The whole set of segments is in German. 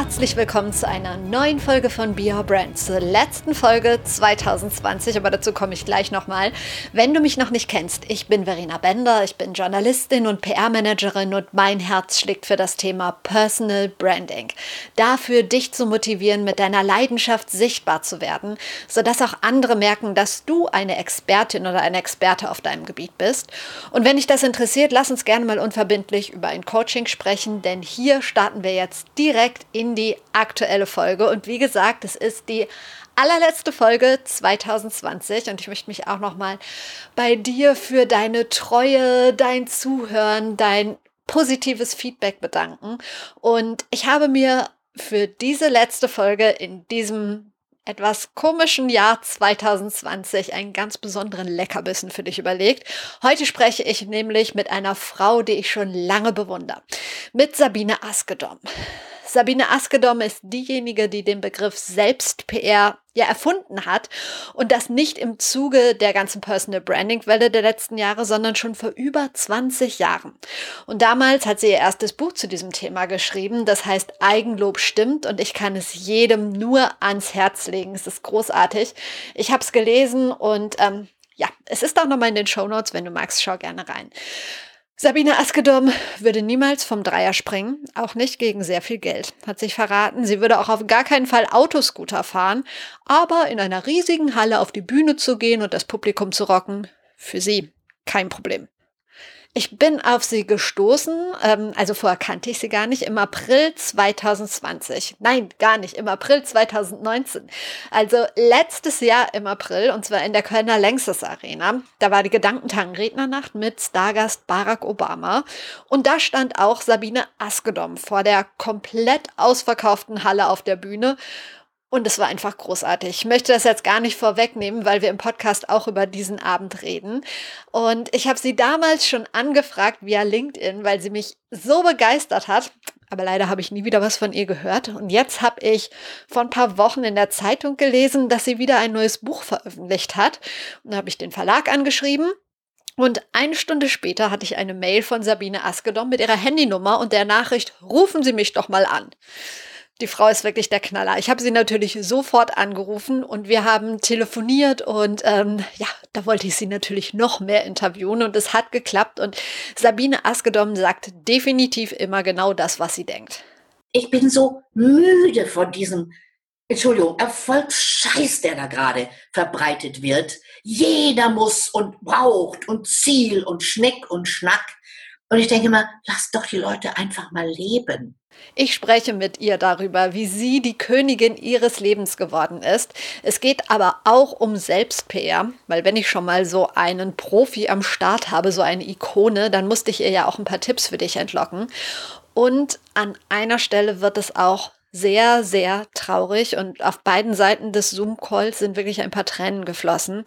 Herzlich willkommen zu einer neuen Folge von Be Your Brand, zur letzten Folge 2020, aber dazu komme ich gleich nochmal. Wenn du mich noch nicht kennst, ich bin Verena Bender, ich bin Journalistin und PR-Managerin und mein Herz schlägt für das Thema Personal Branding. Dafür, dich zu motivieren, mit deiner Leidenschaft sichtbar zu werden, sodass auch andere merken, dass du eine Expertin oder ein Experte auf deinem Gebiet bist. Und wenn dich das interessiert, lass uns gerne mal unverbindlich über ein Coaching sprechen, denn hier starten wir jetzt direkt in die aktuelle Folge. Und wie gesagt, es ist die allerletzte Folge 2020 und ich möchte mich auch nochmal bei dir für deine Treue, dein Zuhören, dein positives Feedback bedanken. Und ich habe mir für diese letzte Folge in diesem etwas komischen Jahr 2020 einen ganz besonderen Leckerbissen für dich überlegt. Heute spreche ich nämlich mit einer Frau, die ich schon lange bewundere, mit Sabine Askedom. Sabine Askedom ist diejenige, die den Begriff Selbst-PR ja erfunden hat und das nicht im Zuge der ganzen Personal Branding Welle der letzten Jahre, sondern schon vor über 20 Jahren. Und damals hat sie ihr erstes Buch zu diesem Thema geschrieben, das heißt Eigenlob stimmt und ich kann es jedem nur ans Herz legen. Es ist großartig. Ich habe es gelesen und ähm, ja, es ist auch nochmal in den Show Notes, wenn du magst, schau gerne rein. Sabine Askedom würde niemals vom Dreier springen, auch nicht gegen sehr viel Geld. Hat sich verraten, sie würde auch auf gar keinen Fall Autoscooter fahren, aber in einer riesigen Halle auf die Bühne zu gehen und das Publikum zu rocken, für sie kein Problem. Ich bin auf sie gestoßen, ähm, also vorher kannte ich sie gar nicht, im April 2020. Nein, gar nicht, im April 2019. Also letztes Jahr im April, und zwar in der Kölner Längstes Arena. Da war die Gedankentagen-Rednernacht mit Stargast Barack Obama. Und da stand auch Sabine Askedom vor der komplett ausverkauften Halle auf der Bühne und es war einfach großartig. Ich möchte das jetzt gar nicht vorwegnehmen, weil wir im Podcast auch über diesen Abend reden. Und ich habe sie damals schon angefragt via LinkedIn, weil sie mich so begeistert hat. Aber leider habe ich nie wieder was von ihr gehört. Und jetzt habe ich vor ein paar Wochen in der Zeitung gelesen, dass sie wieder ein neues Buch veröffentlicht hat. Und da habe ich den Verlag angeschrieben und eine Stunde später hatte ich eine Mail von Sabine Askedom mit ihrer Handynummer und der Nachricht, rufen Sie mich doch mal an. Die Frau ist wirklich der Knaller. Ich habe sie natürlich sofort angerufen und wir haben telefoniert und ähm, ja, da wollte ich sie natürlich noch mehr interviewen und es hat geklappt und Sabine Askedom sagt definitiv immer genau das, was sie denkt. Ich bin so müde von diesem, Entschuldigung, Erfolgsscheiß, der da gerade verbreitet wird. Jeder muss und braucht und Ziel und Schnick und Schnack. Und ich denke mal, lass doch die Leute einfach mal leben. Ich spreche mit ihr darüber, wie sie die Königin ihres Lebens geworden ist. Es geht aber auch um Selbst-PR, weil wenn ich schon mal so einen Profi am Start habe, so eine Ikone, dann musste ich ihr ja auch ein paar Tipps für dich entlocken. Und an einer Stelle wird es auch sehr, sehr traurig und auf beiden Seiten des Zoom-Calls sind wirklich ein paar Tränen geflossen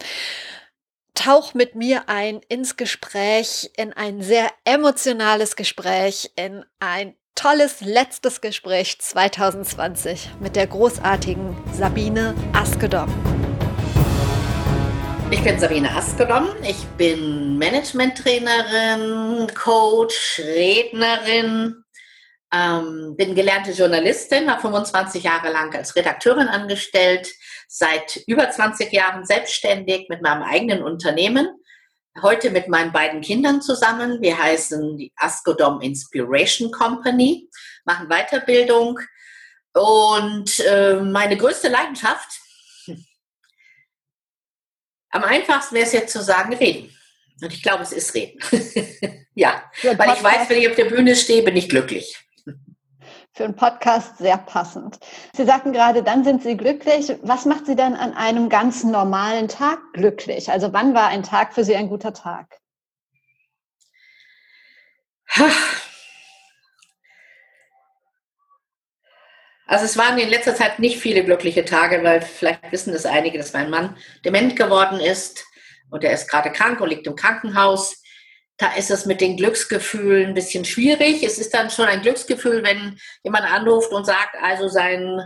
tauch mit mir ein ins Gespräch, in ein sehr emotionales Gespräch, in ein tolles letztes Gespräch 2020 mit der großartigen Sabine Askedom. Ich bin Sabine Askedom. Ich bin Managementtrainerin, Coach, Rednerin, ähm, bin gelernte Journalistin, habe 25 Jahre lang als Redakteurin angestellt, seit über 20 Jahren selbstständig mit meinem eigenen Unternehmen heute mit meinen beiden Kindern zusammen. Wir heißen die Askodom Inspiration Company, machen Weiterbildung. Und äh, meine größte Leidenschaft, am einfachsten wäre es jetzt zu sagen, reden. Und ich glaube, es ist reden. ja, weil ich weiß, wenn ich auf der Bühne stehe, bin ich glücklich für einen Podcast sehr passend. Sie sagten gerade, dann sind Sie glücklich. Was macht Sie dann an einem ganz normalen Tag glücklich? Also wann war ein Tag für Sie ein guter Tag? Also es waren in letzter Zeit nicht viele glückliche Tage, weil vielleicht wissen es einige, dass mein Mann dement geworden ist und er ist gerade krank und liegt im Krankenhaus. Da ist es mit den Glücksgefühlen ein bisschen schwierig. Es ist dann schon ein Glücksgefühl, wenn jemand anruft und sagt, also sein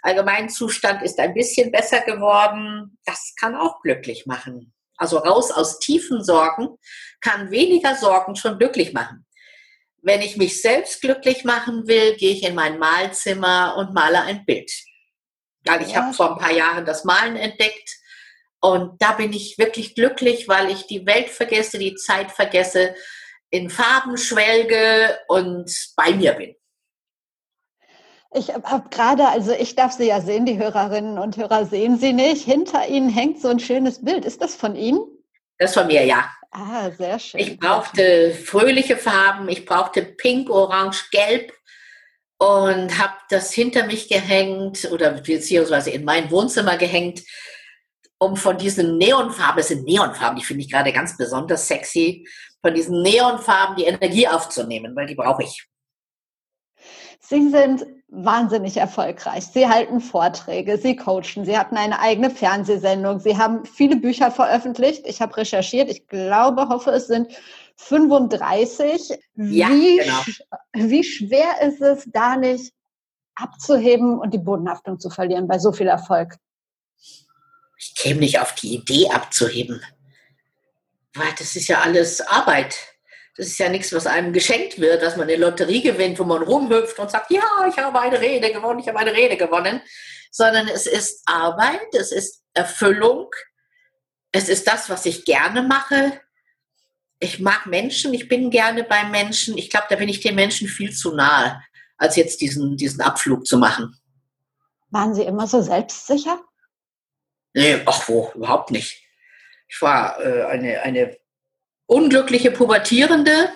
Allgemeinzustand ist ein bisschen besser geworden. Das kann auch glücklich machen. Also raus aus tiefen Sorgen kann weniger Sorgen schon glücklich machen. Wenn ich mich selbst glücklich machen will, gehe ich in mein Malzimmer und male ein Bild. Weil ich ja. habe vor ein paar Jahren das Malen entdeckt und da bin ich wirklich glücklich, weil ich die Welt vergesse, die Zeit vergesse, in Farben schwelge und bei mir bin. Ich habe gerade, also ich darf Sie ja sehen, die Hörerinnen und Hörer sehen Sie nicht. Hinter Ihnen hängt so ein schönes Bild. Ist das von Ihnen? Das von mir, ja. Ah, sehr schön. Ich brauchte fröhliche Farben. Ich brauchte Pink, Orange, Gelb und habe das hinter mich gehängt oder beziehungsweise in mein Wohnzimmer gehängt, um von diesen Neonfarben, das sind Neonfarben, die finde ich gerade ganz besonders sexy, von diesen Neonfarben die Energie aufzunehmen, weil die brauche ich. Sie sind wahnsinnig erfolgreich. Sie halten Vorträge, Sie coachen, Sie hatten eine eigene Fernsehsendung, Sie haben viele Bücher veröffentlicht. Ich habe recherchiert, ich glaube, hoffe, es sind 35. Ja, wie, genau. wie schwer ist es, da nicht abzuheben und die Bodenhaftung zu verlieren bei so viel Erfolg? Ich käme nicht auf die Idee abzuheben, weil das ist ja alles Arbeit. Das ist ja nichts, was einem geschenkt wird, dass man eine Lotterie gewinnt, wo man rumhüpft und sagt, ja, ich habe eine Rede gewonnen, ich habe eine Rede gewonnen, sondern es ist Arbeit, es ist Erfüllung, es ist das, was ich gerne mache. Ich mag Menschen, ich bin gerne bei Menschen. Ich glaube, da bin ich den Menschen viel zu nahe, als jetzt diesen, diesen Abflug zu machen. Waren Sie immer so selbstsicher? Nee, ach wo, überhaupt nicht. Ich war äh, eine, eine unglückliche Pubertierende,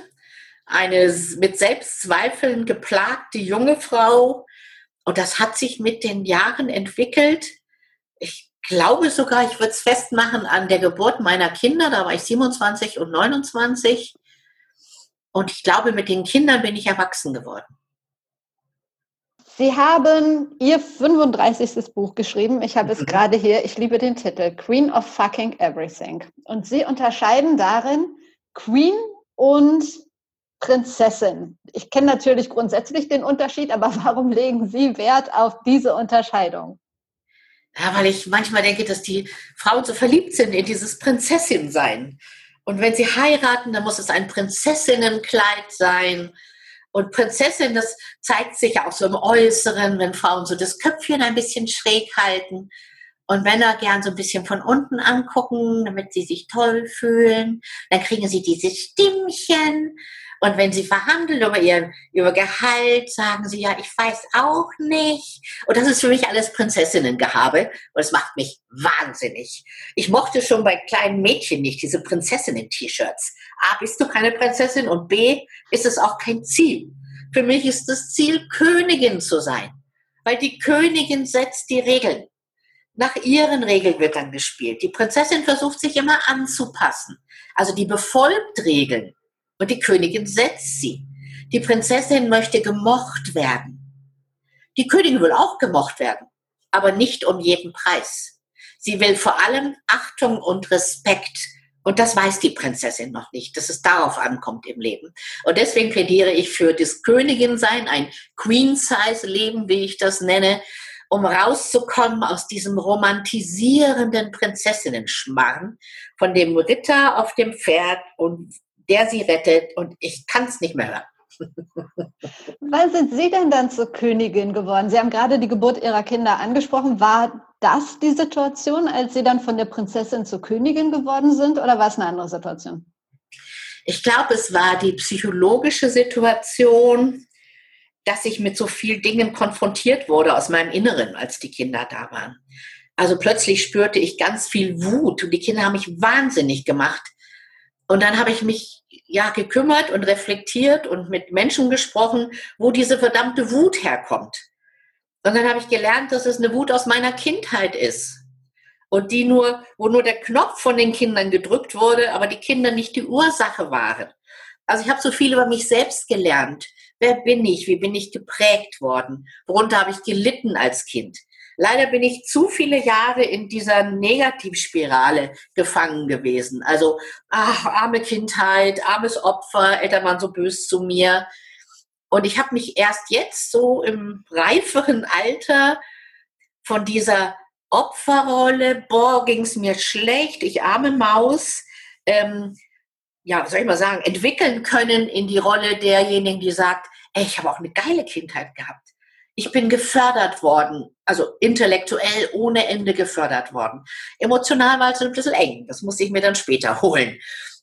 eine mit Selbstzweifeln geplagte junge Frau. Und das hat sich mit den Jahren entwickelt. Ich glaube sogar, ich würde es festmachen an der Geburt meiner Kinder. Da war ich 27 und 29. Und ich glaube, mit den Kindern bin ich erwachsen geworden. Sie haben Ihr 35. Buch geschrieben. Ich habe es mhm. gerade hier. Ich liebe den Titel Queen of Fucking Everything. Und Sie unterscheiden darin Queen und Prinzessin. Ich kenne natürlich grundsätzlich den Unterschied, aber warum legen Sie Wert auf diese Unterscheidung? Ja, weil ich manchmal denke, dass die Frauen so verliebt sind in dieses Prinzessin-Sein. Und wenn sie heiraten, dann muss es ein Prinzessinnenkleid sein. Und Prinzessin, das zeigt sich auch so im Äußeren, wenn Frauen so das Köpfchen ein bisschen schräg halten und Männer gern so ein bisschen von unten angucken, damit sie sich toll fühlen. Dann kriegen sie diese Stimmchen. Und wenn sie verhandeln über ihr über Gehalt, sagen sie, ja, ich weiß auch nicht. Und das ist für mich alles Prinzessinnengehabe. Und es macht mich wahnsinnig. Ich mochte schon bei kleinen Mädchen nicht diese Prinzessinnen-T-Shirts. A, bist du keine Prinzessin und B, ist es auch kein Ziel. Für mich ist das Ziel, Königin zu sein. Weil die Königin setzt die Regeln. Nach ihren Regeln wird dann gespielt. Die Prinzessin versucht sich immer anzupassen. Also die befolgt Regeln und die Königin setzt sie. Die Prinzessin möchte gemocht werden. Die Königin will auch gemocht werden, aber nicht um jeden Preis. Sie will vor allem Achtung und Respekt. Und das weiß die Prinzessin noch nicht, dass es darauf ankommt im Leben. Und deswegen plädiere ich für das Königin-Sein, ein Queen-Size-Leben, wie ich das nenne, um rauszukommen aus diesem romantisierenden Prinzessinnen-Schmarrn von dem Ritter auf dem Pferd und der sie rettet und ich kann es nicht mehr hören. Wann sind Sie denn dann zur Königin geworden? Sie haben gerade die Geburt Ihrer Kinder angesprochen. War das die Situation, als Sie dann von der Prinzessin zur Königin geworden sind oder war es eine andere Situation? Ich glaube, es war die psychologische Situation, dass ich mit so vielen Dingen konfrontiert wurde aus meinem Inneren, als die Kinder da waren. Also plötzlich spürte ich ganz viel Wut und die Kinder haben mich wahnsinnig gemacht. Und dann habe ich mich ja gekümmert und reflektiert und mit Menschen gesprochen, wo diese verdammte Wut herkommt. Und dann habe ich gelernt, dass es eine Wut aus meiner Kindheit ist. Und die nur, wo nur der Knopf von den Kindern gedrückt wurde, aber die Kinder nicht die Ursache waren. Also ich habe so viel über mich selbst gelernt. Wer bin ich? Wie bin ich geprägt worden? Worunter habe ich gelitten als Kind? Leider bin ich zu viele Jahre in dieser Negativspirale gefangen gewesen. Also, ach, arme Kindheit, armes Opfer, Eltern waren so böse zu mir. Und ich habe mich erst jetzt so im reiferen Alter von dieser Opferrolle, boah, ging es mir schlecht, ich arme Maus, ähm, ja, was soll ich mal sagen, entwickeln können in die Rolle derjenigen, die sagt, ey, ich habe auch eine geile Kindheit gehabt. Ich bin gefördert worden, also intellektuell ohne Ende gefördert worden. Emotional war es ein bisschen eng, das muss ich mir dann später holen.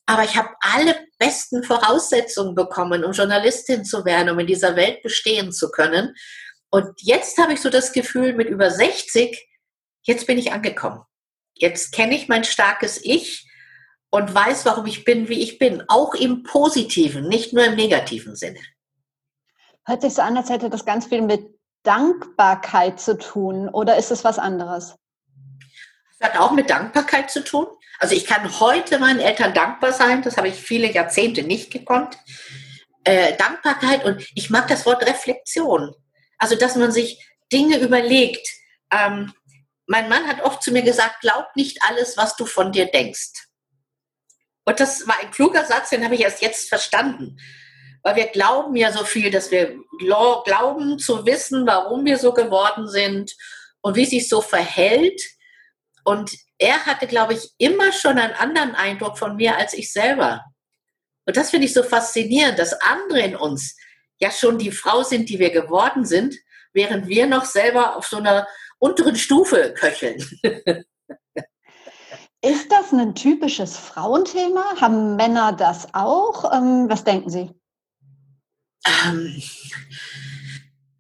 Aber ich habe alle besten Voraussetzungen bekommen, um Journalistin zu werden, um in dieser Welt bestehen zu können. Und jetzt habe ich so das Gefühl, mit über 60, jetzt bin ich angekommen. Jetzt kenne ich mein starkes Ich und weiß, warum ich bin, wie ich bin. Auch im positiven, nicht nur im negativen Sinne. Hört sich so an, als hätte das ganz viel mit Dankbarkeit zu tun oder ist es was anderes? Das hat auch mit Dankbarkeit zu tun. Also ich kann heute meinen Eltern dankbar sein, das habe ich viele Jahrzehnte nicht gekonnt. Äh, Dankbarkeit und ich mag das Wort Reflexion. Also dass man sich Dinge überlegt. Ähm, mein Mann hat oft zu mir gesagt, glaub nicht alles, was du von dir denkst. Und das war ein kluger Satz, den habe ich erst jetzt verstanden. Weil wir glauben ja so viel, dass wir glauben zu wissen, warum wir so geworden sind und wie sich so verhält. Und er hatte, glaube ich, immer schon einen anderen Eindruck von mir als ich selber. Und das finde ich so faszinierend, dass andere in uns ja schon die Frau sind, die wir geworden sind, während wir noch selber auf so einer unteren Stufe köcheln. Ist das ein typisches Frauenthema? Haben Männer das auch? Ähm, was denken Sie? Ähm,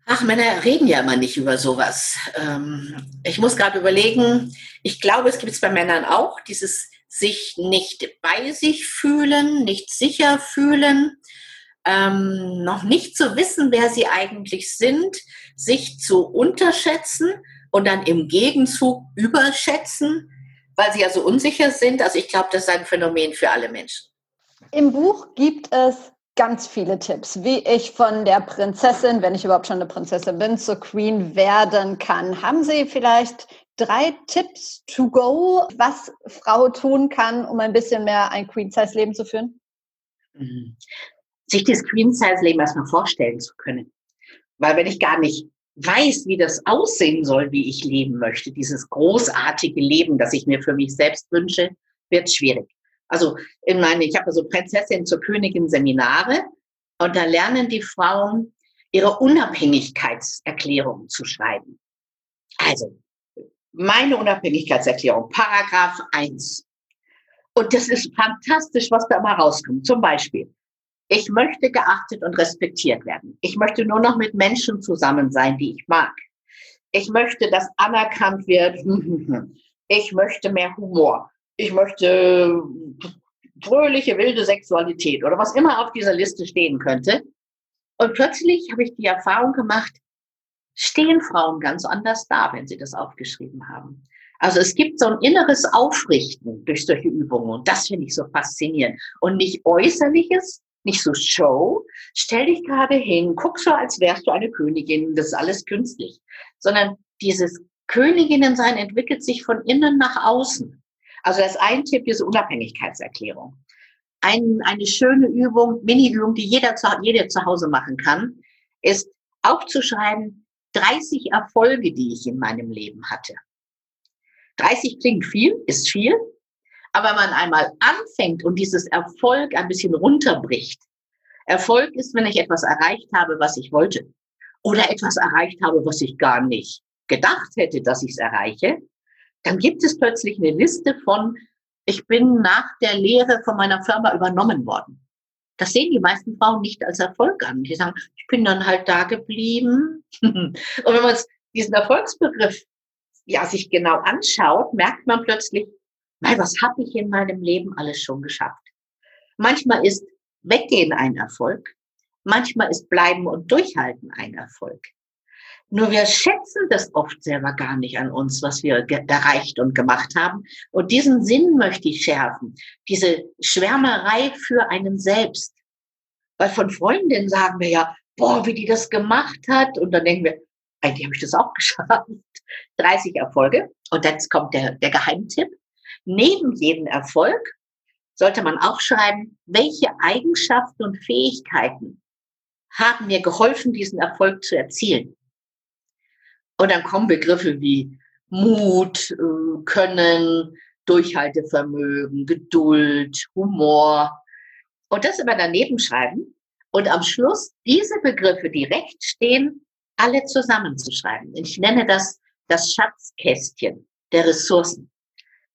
ach, Männer reden ja immer nicht über sowas. Ähm, ich muss gerade überlegen, ich glaube, es gibt es bei Männern auch, dieses sich nicht bei sich fühlen, nicht sicher fühlen, ähm, noch nicht zu wissen, wer sie eigentlich sind, sich zu unterschätzen und dann im Gegenzug überschätzen, weil sie ja so unsicher sind. Also ich glaube, das ist ein Phänomen für alle Menschen. Im Buch gibt es ganz viele Tipps, wie ich von der Prinzessin, wenn ich überhaupt schon eine Prinzessin bin, zur Queen werden kann. Haben Sie vielleicht drei Tipps to go, was Frau tun kann, um ein bisschen mehr ein Queen-Size-Leben zu führen? Mhm. Sich das Queen-Size-Leben erstmal vorstellen zu können. Weil wenn ich gar nicht weiß, wie das aussehen soll, wie ich leben möchte, dieses großartige Leben, das ich mir für mich selbst wünsche, wird schwierig. Also in meine, ich habe so Prinzessin zur Königin Seminare und da lernen die Frauen ihre Unabhängigkeitserklärung zu schreiben. Also meine Unabhängigkeitserklärung, Paragraph 1. Und das ist fantastisch, was da mal rauskommt. Zum Beispiel, ich möchte geachtet und respektiert werden. Ich möchte nur noch mit Menschen zusammen sein, die ich mag. Ich möchte, dass anerkannt wird. Ich möchte mehr Humor ich möchte fröhliche, wilde Sexualität oder was immer auf dieser Liste stehen könnte. Und plötzlich habe ich die Erfahrung gemacht, stehen Frauen ganz anders da, wenn sie das aufgeschrieben haben. Also es gibt so ein inneres Aufrichten durch solche Übungen und das finde ich so faszinierend. Und nicht äußerliches, nicht so Show, stell dich gerade hin, guck so, als wärst du eine Königin, das ist alles künstlich, sondern dieses Königinnensein entwickelt sich von innen nach außen. Also das ist ein Tipp, diese Unabhängigkeitserklärung. Ein, eine schöne Übung, Mini-Übung, die jeder zu, jeder zu Hause machen kann, ist aufzuschreiben, 30 Erfolge, die ich in meinem Leben hatte. 30 klingt viel, ist viel, aber wenn man einmal anfängt und dieses Erfolg ein bisschen runterbricht, Erfolg ist, wenn ich etwas erreicht habe, was ich wollte, oder etwas erreicht habe, was ich gar nicht gedacht hätte, dass ich es erreiche, dann gibt es plötzlich eine Liste von, ich bin nach der Lehre von meiner Firma übernommen worden. Das sehen die meisten Frauen nicht als Erfolg an. Die sagen, ich bin dann halt da geblieben. Und wenn man diesen Erfolgsbegriff ja sich genau anschaut, merkt man plötzlich, weil was habe ich in meinem Leben alles schon geschafft? Manchmal ist Weggehen ein Erfolg, manchmal ist Bleiben und Durchhalten ein Erfolg. Nur wir schätzen das oft selber gar nicht an uns, was wir erreicht und gemacht haben. Und diesen Sinn möchte ich schärfen. Diese Schwärmerei für einen selbst. Weil von Freundinnen sagen wir ja, boah, wie die das gemacht hat. Und dann denken wir, eigentlich habe ich das auch geschafft. 30 Erfolge. Und jetzt kommt der, der Geheimtipp. Neben jedem Erfolg sollte man auch schreiben, welche Eigenschaften und Fähigkeiten haben mir geholfen, diesen Erfolg zu erzielen. Und dann kommen Begriffe wie Mut, äh, Können, Durchhaltevermögen, Geduld, Humor. Und das immer daneben schreiben und am Schluss diese Begriffe, die rechts stehen, alle zusammenzuschreiben. Ich nenne das das Schatzkästchen der Ressourcen.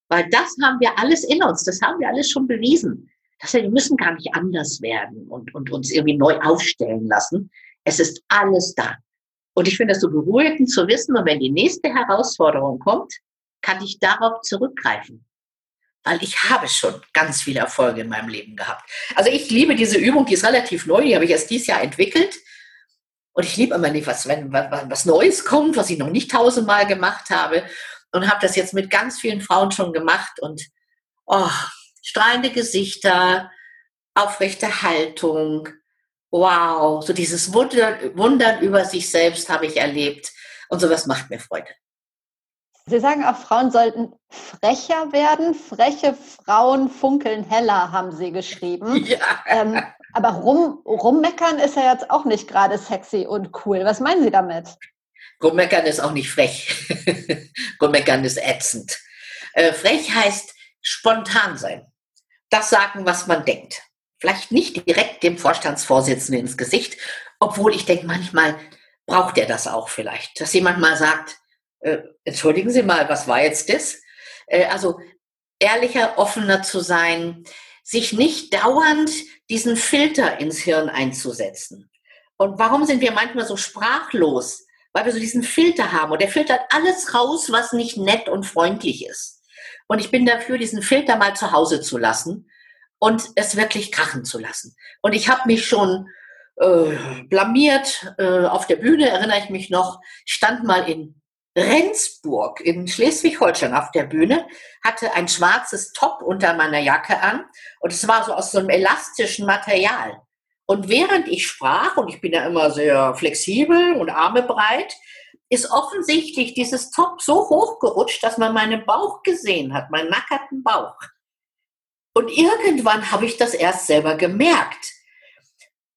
Weil das haben wir alles in uns, das haben wir alles schon bewiesen. Das heißt, wir müssen gar nicht anders werden und, und uns irgendwie neu aufstellen lassen. Es ist alles da. Und ich finde es so beruhigend zu wissen, und wenn die nächste Herausforderung kommt, kann ich darauf zurückgreifen. Weil ich habe schon ganz viele Erfolge in meinem Leben gehabt. Also ich liebe diese Übung, die ist relativ neu, die habe ich erst dieses Jahr entwickelt. Und ich liebe immer nicht, was, wenn was Neues kommt, was ich noch nicht tausendmal gemacht habe. Und habe das jetzt mit ganz vielen Frauen schon gemacht. Und oh, strahlende Gesichter, aufrechte Haltung. Wow, so dieses Wundern, Wundern über sich selbst habe ich erlebt. Und sowas macht mir Freude. Sie sagen auch, Frauen sollten frecher werden. Freche Frauen funkeln heller, haben Sie geschrieben. Ja. Ähm, aber rum, rummeckern ist ja jetzt auch nicht gerade sexy und cool. Was meinen Sie damit? Rummeckern ist auch nicht frech. rummeckern ist ätzend. Äh, frech heißt spontan sein. Das sagen, was man denkt. Vielleicht nicht direkt dem Vorstandsvorsitzenden ins Gesicht, obwohl ich denke, manchmal braucht er das auch vielleicht. Dass jemand mal sagt, äh, entschuldigen Sie mal, was war jetzt das? Äh, also ehrlicher, offener zu sein, sich nicht dauernd diesen Filter ins Hirn einzusetzen. Und warum sind wir manchmal so sprachlos? Weil wir so diesen Filter haben und der filtert alles raus, was nicht nett und freundlich ist. Und ich bin dafür, diesen Filter mal zu Hause zu lassen und es wirklich krachen zu lassen. Und ich habe mich schon äh, blamiert äh, auf der Bühne, erinnere ich mich noch, stand mal in Rendsburg in Schleswig-Holstein auf der Bühne, hatte ein schwarzes Top unter meiner Jacke an und es war so aus so einem elastischen Material. Und während ich sprach, und ich bin ja immer sehr flexibel und Arme breit, ist offensichtlich dieses Top so hochgerutscht, dass man meinen Bauch gesehen hat, meinen nackerten Bauch. Und irgendwann habe ich das erst selber gemerkt.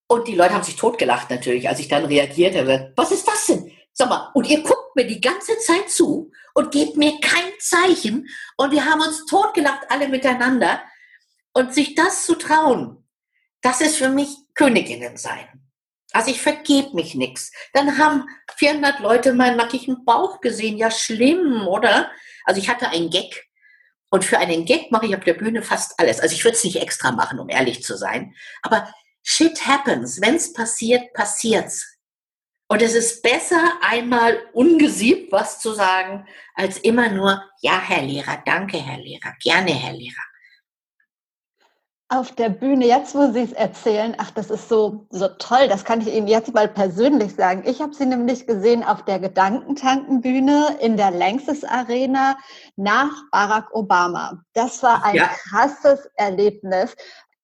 Und die Leute haben sich totgelacht natürlich, als ich dann reagiert habe. Was ist das denn? Sag mal, und ihr guckt mir die ganze Zeit zu und gebt mir kein Zeichen und wir haben uns totgelacht alle miteinander. Und sich das zu trauen, das ist für mich Königinnen sein. Also ich vergebe mich nichts. Dann haben 400 Leute meinen nackigen Bauch gesehen. Ja, schlimm, oder? Also ich hatte einen Gag. Und für einen Gag mache ich auf der Bühne fast alles. Also ich würde es nicht extra machen, um ehrlich zu sein. Aber shit happens. Wenn es passiert, passiert's. Und es ist besser, einmal ungesiebt was zu sagen, als immer nur, ja, Herr Lehrer, danke, Herr Lehrer, gerne, Herr Lehrer. Auf der Bühne, jetzt wo Sie es erzählen, ach, das ist so, so toll, das kann ich Ihnen jetzt mal persönlich sagen. Ich habe Sie nämlich gesehen auf der Gedankentankenbühne in der Lanxess Arena nach Barack Obama. Das war ein ja. krasses Erlebnis.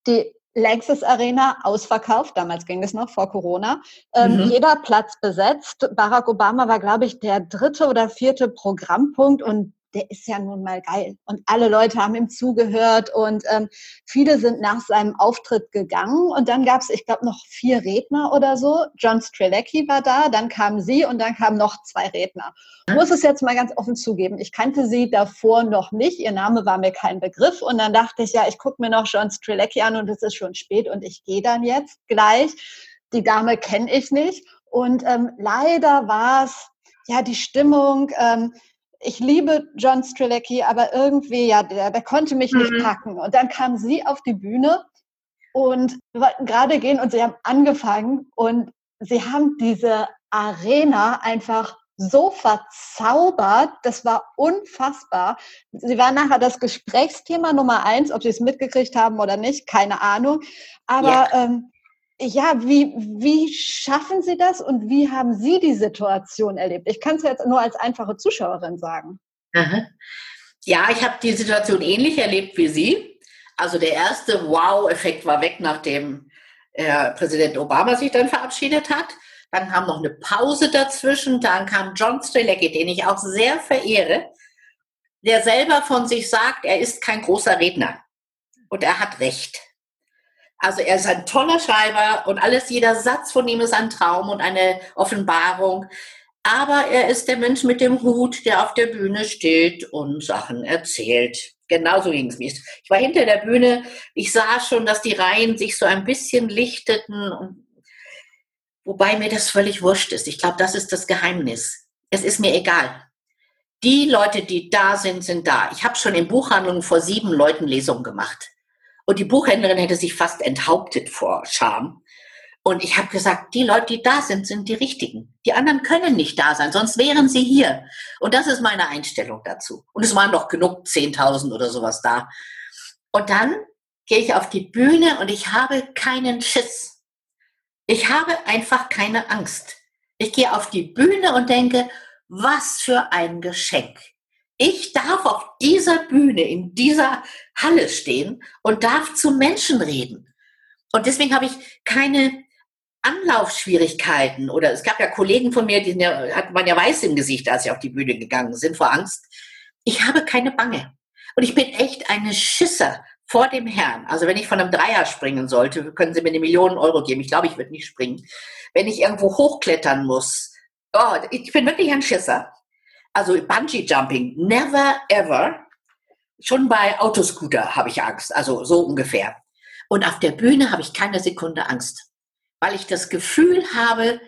Die Lanxess Arena ausverkauft, damals ging es noch vor Corona. Ähm, mhm. Jeder Platz besetzt. Barack Obama war, glaube ich, der dritte oder vierte Programmpunkt und der ist ja nun mal geil. Und alle Leute haben ihm zugehört und ähm, viele sind nach seinem Auftritt gegangen. Und dann gab es, ich glaube, noch vier Redner oder so. John Strelecki war da, dann kam sie und dann kamen noch zwei Redner. Ich muss es jetzt mal ganz offen zugeben. Ich kannte sie davor noch nicht. Ihr Name war mir kein Begriff. Und dann dachte ich, ja, ich gucke mir noch John Strelecki an und es ist schon spät und ich gehe dann jetzt gleich. Die Dame kenne ich nicht. Und ähm, leider war es ja die Stimmung. Ähm, ich liebe John Strelecki, aber irgendwie, ja, der, der konnte mich mhm. nicht packen. Und dann kam sie auf die Bühne und wir wollten gerade gehen und sie haben angefangen und sie haben diese Arena einfach so verzaubert, das war unfassbar. Sie waren nachher das Gesprächsthema Nummer eins, ob Sie es mitgekriegt haben oder nicht, keine Ahnung. Aber ja. ähm, ja, wie, wie schaffen Sie das und wie haben Sie die Situation erlebt? Ich kann es jetzt nur als einfache Zuschauerin sagen. Aha. Ja, ich habe die Situation ähnlich erlebt wie Sie. Also der erste Wow-Effekt war weg, nachdem äh, Präsident Obama sich dann verabschiedet hat. Dann kam noch eine Pause dazwischen. Dann kam John Strelecki, den ich auch sehr verehre, der selber von sich sagt, er ist kein großer Redner. Und er hat recht. Also er ist ein toller Schreiber und alles, jeder Satz von ihm ist ein Traum und eine Offenbarung. Aber er ist der Mensch mit dem Hut, der auf der Bühne steht und Sachen erzählt. Genauso ging es mir. Ich war hinter der Bühne, ich sah schon, dass die Reihen sich so ein bisschen lichteten, wobei mir das völlig wurscht ist. Ich glaube, das ist das Geheimnis. Es ist mir egal. Die Leute, die da sind, sind da. Ich habe schon in Buchhandlungen vor sieben Leuten Lesungen gemacht. Und die Buchhändlerin hätte sich fast enthauptet vor Scham. Und ich habe gesagt, die Leute, die da sind, sind die richtigen. Die anderen können nicht da sein, sonst wären sie hier. Und das ist meine Einstellung dazu. Und es waren noch genug 10.000 oder sowas da. Und dann gehe ich auf die Bühne und ich habe keinen Schiss. Ich habe einfach keine Angst. Ich gehe auf die Bühne und denke, was für ein Geschenk. Ich darf auf dieser Bühne, in dieser Halle stehen und darf zu Menschen reden. Und deswegen habe ich keine Anlaufschwierigkeiten oder es gab ja Kollegen von mir, die ja, hat man ja weiß im Gesicht, als sie auf die Bühne gegangen sind vor Angst. Ich habe keine Bange. Und ich bin echt eine Schisser vor dem Herrn. Also wenn ich von einem Dreier springen sollte, können Sie mir eine Million Euro geben. Ich glaube, ich würde nicht springen. Wenn ich irgendwo hochklettern muss, oh, ich bin wirklich ein Schisser. Also Bungee Jumping, never ever. Schon bei Autoscooter habe ich Angst, also so ungefähr. Und auf der Bühne habe ich keine Sekunde Angst weil ich das Gefühl habe,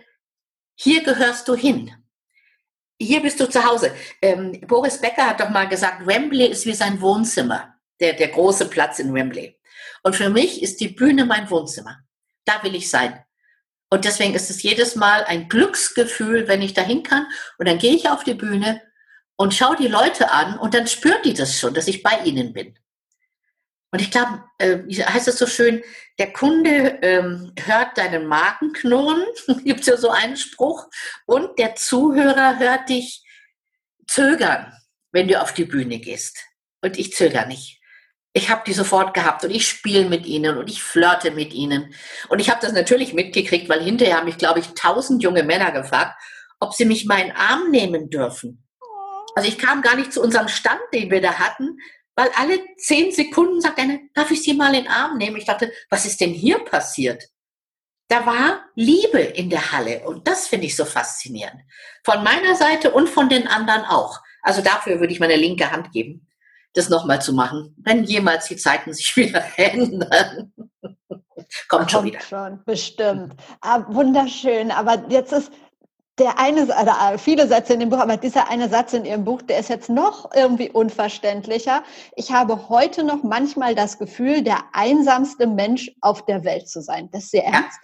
hier gehörst du hin. Hier bist du zu Hause. Ähm, Boris Becker hat doch mal gesagt, Wembley ist wie sein Wohnzimmer, der, der große Platz in Wembley. Und für mich ist die Bühne mein Wohnzimmer. Da will ich sein. Und deswegen ist es jedes Mal ein Glücksgefühl, wenn ich dahin kann. Und dann gehe ich auf die Bühne und schaue die Leute an und dann spüren die das schon, dass ich bei ihnen bin. Und ich glaube, äh, heißt es so schön, der Kunde ähm, hört deinen Magen gibt es ja so einen Spruch, und der Zuhörer hört dich zögern, wenn du auf die Bühne gehst. Und ich zögere nicht. Ich habe die sofort gehabt und ich spiele mit ihnen und ich flirte mit ihnen. Und ich habe das natürlich mitgekriegt, weil hinterher haben mich, glaube ich, tausend junge Männer gefragt, ob sie mich mal in den Arm nehmen dürfen. Also ich kam gar nicht zu unserem Stand, den wir da hatten, weil alle zehn Sekunden sagt einer, darf ich Sie mal in den Arm nehmen? Ich dachte, was ist denn hier passiert? Da war Liebe in der Halle und das finde ich so faszinierend. Von meiner Seite und von den anderen auch. Also dafür würde ich meine linke Hand geben, das nochmal zu machen, wenn jemals die Zeiten sich wieder ändern. Kommt schon wieder. Schon, bestimmt. Ah, wunderschön. Aber jetzt ist der eine, oder äh, viele Sätze in dem Buch, aber dieser eine Satz in Ihrem Buch, der ist jetzt noch irgendwie unverständlicher. Ich habe heute noch manchmal das Gefühl, der einsamste Mensch auf der Welt zu sein. Das ist sehr ernst?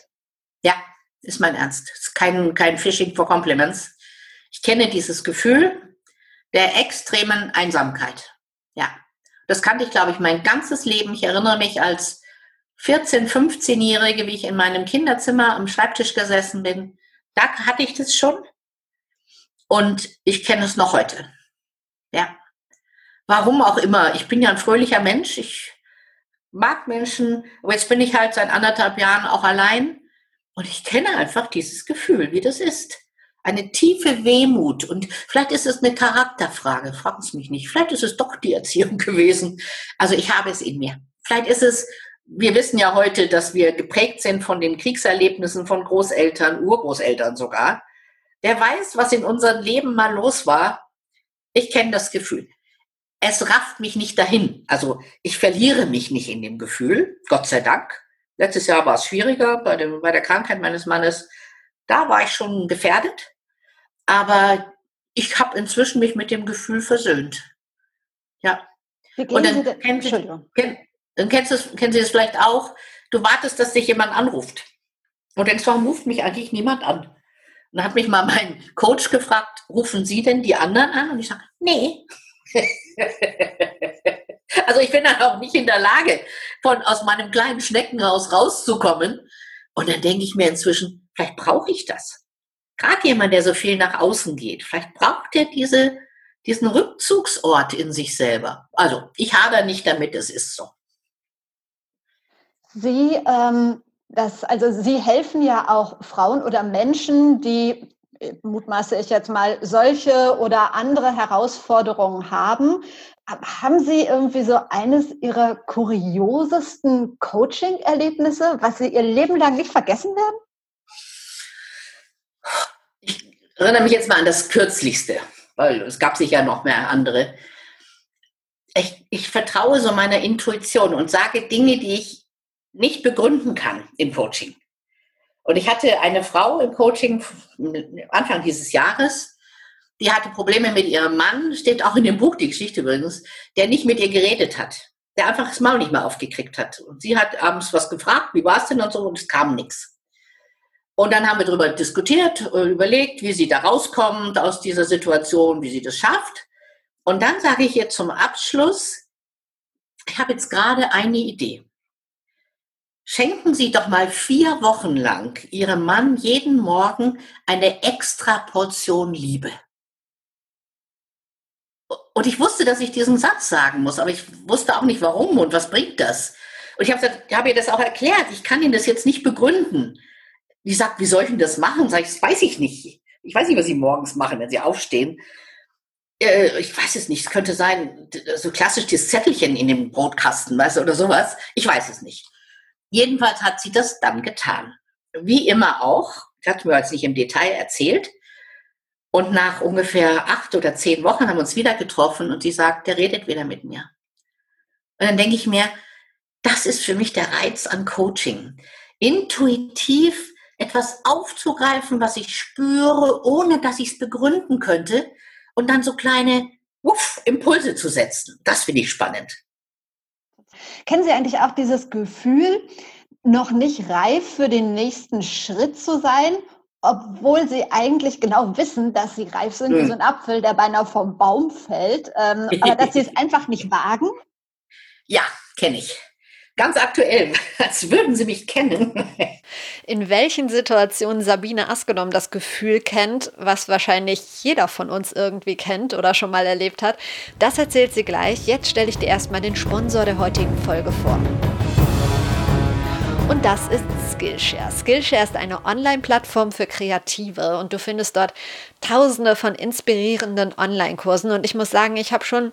Ja, ja ist mein Ernst. Das ist kein, kein Fishing for Compliments. Ich kenne dieses Gefühl der extremen Einsamkeit. Ja, das kannte ich, glaube ich, mein ganzes Leben. Ich erinnere mich als 14-, 15-Jährige, wie ich in meinem Kinderzimmer am Schreibtisch gesessen bin da hatte ich das schon und ich kenne es noch heute. Ja. Warum auch immer. Ich bin ja ein fröhlicher Mensch. Ich mag Menschen, aber jetzt bin ich halt seit anderthalb Jahren auch allein und ich kenne einfach dieses Gefühl, wie das ist. Eine tiefe Wehmut und vielleicht ist es eine Charakterfrage, fragen Sie mich nicht. Vielleicht ist es doch die Erziehung gewesen. Also ich habe es in mir. Vielleicht ist es wir wissen ja heute, dass wir geprägt sind von den Kriegserlebnissen von Großeltern, Urgroßeltern sogar. Wer weiß, was in unserem Leben mal los war. Ich kenne das Gefühl. Es rafft mich nicht dahin. Also ich verliere mich nicht in dem Gefühl, Gott sei Dank. Letztes Jahr war es schwieriger bei, dem, bei der Krankheit meines Mannes. Da war ich schon gefährdet. Aber ich habe inzwischen mich mit dem Gefühl versöhnt. Ja. Und dann, kennen Sie, kennen, dann kennst du, kennen Sie es vielleicht auch, du wartest, dass dich jemand anruft. Und denkst, warum ruft mich eigentlich niemand an? Und dann hat mich mal mein Coach gefragt, rufen Sie denn die anderen an? Und ich sage, nee. also ich bin dann auch nicht in der Lage, von aus meinem kleinen Schneckenhaus rauszukommen. Und dann denke ich mir inzwischen, vielleicht brauche ich das. Gerade jemand, der so viel nach außen geht, vielleicht braucht er diese, diesen Rückzugsort in sich selber. Also ich habe nicht damit, es ist so. Sie ähm, Das, also Sie helfen ja auch Frauen oder Menschen, die mutmaße ich jetzt mal, solche oder andere Herausforderungen haben. Haben Sie irgendwie so eines Ihrer kuriosesten Coaching-Erlebnisse, was Sie Ihr Leben lang nicht vergessen werden? Ich erinnere mich jetzt mal an das Kürzlichste, weil es gab sicher noch mehr andere. Ich, ich vertraue so meiner Intuition und sage Dinge, die ich nicht begründen kann im Coaching. Und ich hatte eine Frau im Coaching Anfang dieses Jahres, die hatte Probleme mit ihrem Mann, steht auch in dem Buch, die Geschichte übrigens, der nicht mit ihr geredet hat, der einfach das Maul nicht mehr aufgekriegt hat. Und sie hat abends was gefragt, wie war es denn und so, und es kam nichts. Und dann haben wir darüber diskutiert, überlegt, wie sie da rauskommt aus dieser Situation, wie sie das schafft. Und dann sage ich ihr zum Abschluss, ich habe jetzt gerade eine Idee. Schenken Sie doch mal vier Wochen lang Ihrem Mann jeden Morgen eine extra Portion Liebe. Und ich wusste, dass ich diesen Satz sagen muss, aber ich wusste auch nicht warum und was bringt das. Und ich habe hab ihr das auch erklärt. Ich kann Ihnen das jetzt nicht begründen. Die sagt, wie soll ich denn das machen? Sag ich, das weiß ich nicht. Ich weiß nicht, was Sie morgens machen, wenn Sie aufstehen. Äh, ich weiß es nicht. Es könnte sein, so klassisch das Zettelchen in dem Brotkasten, weißt du, oder sowas. Ich weiß es nicht. Jedenfalls hat sie das dann getan. Wie immer auch, ich hatte mir jetzt nicht im Detail erzählt. Und nach ungefähr acht oder zehn Wochen haben wir uns wieder getroffen und sie sagt, der redet wieder mit mir. Und dann denke ich mir, das ist für mich der Reiz an Coaching. Intuitiv etwas aufzugreifen, was ich spüre, ohne dass ich es begründen könnte und dann so kleine Wuff, Impulse zu setzen. Das finde ich spannend. Kennen Sie eigentlich auch dieses Gefühl, noch nicht reif für den nächsten Schritt zu sein, obwohl Sie eigentlich genau wissen, dass Sie reif sind, hm. wie so ein Apfel, der beinahe vom Baum fällt, ähm, aber dass Sie es einfach nicht wagen? Ja, kenne ich. Ganz aktuell, als würden Sie mich kennen. In welchen Situationen Sabine Askedom das Gefühl kennt, was wahrscheinlich jeder von uns irgendwie kennt oder schon mal erlebt hat, das erzählt sie gleich. Jetzt stelle ich dir erstmal den Sponsor der heutigen Folge vor. Und das ist Skillshare. Skillshare ist eine Online-Plattform für Kreative und du findest dort tausende von inspirierenden Online-Kursen. Und ich muss sagen, ich habe schon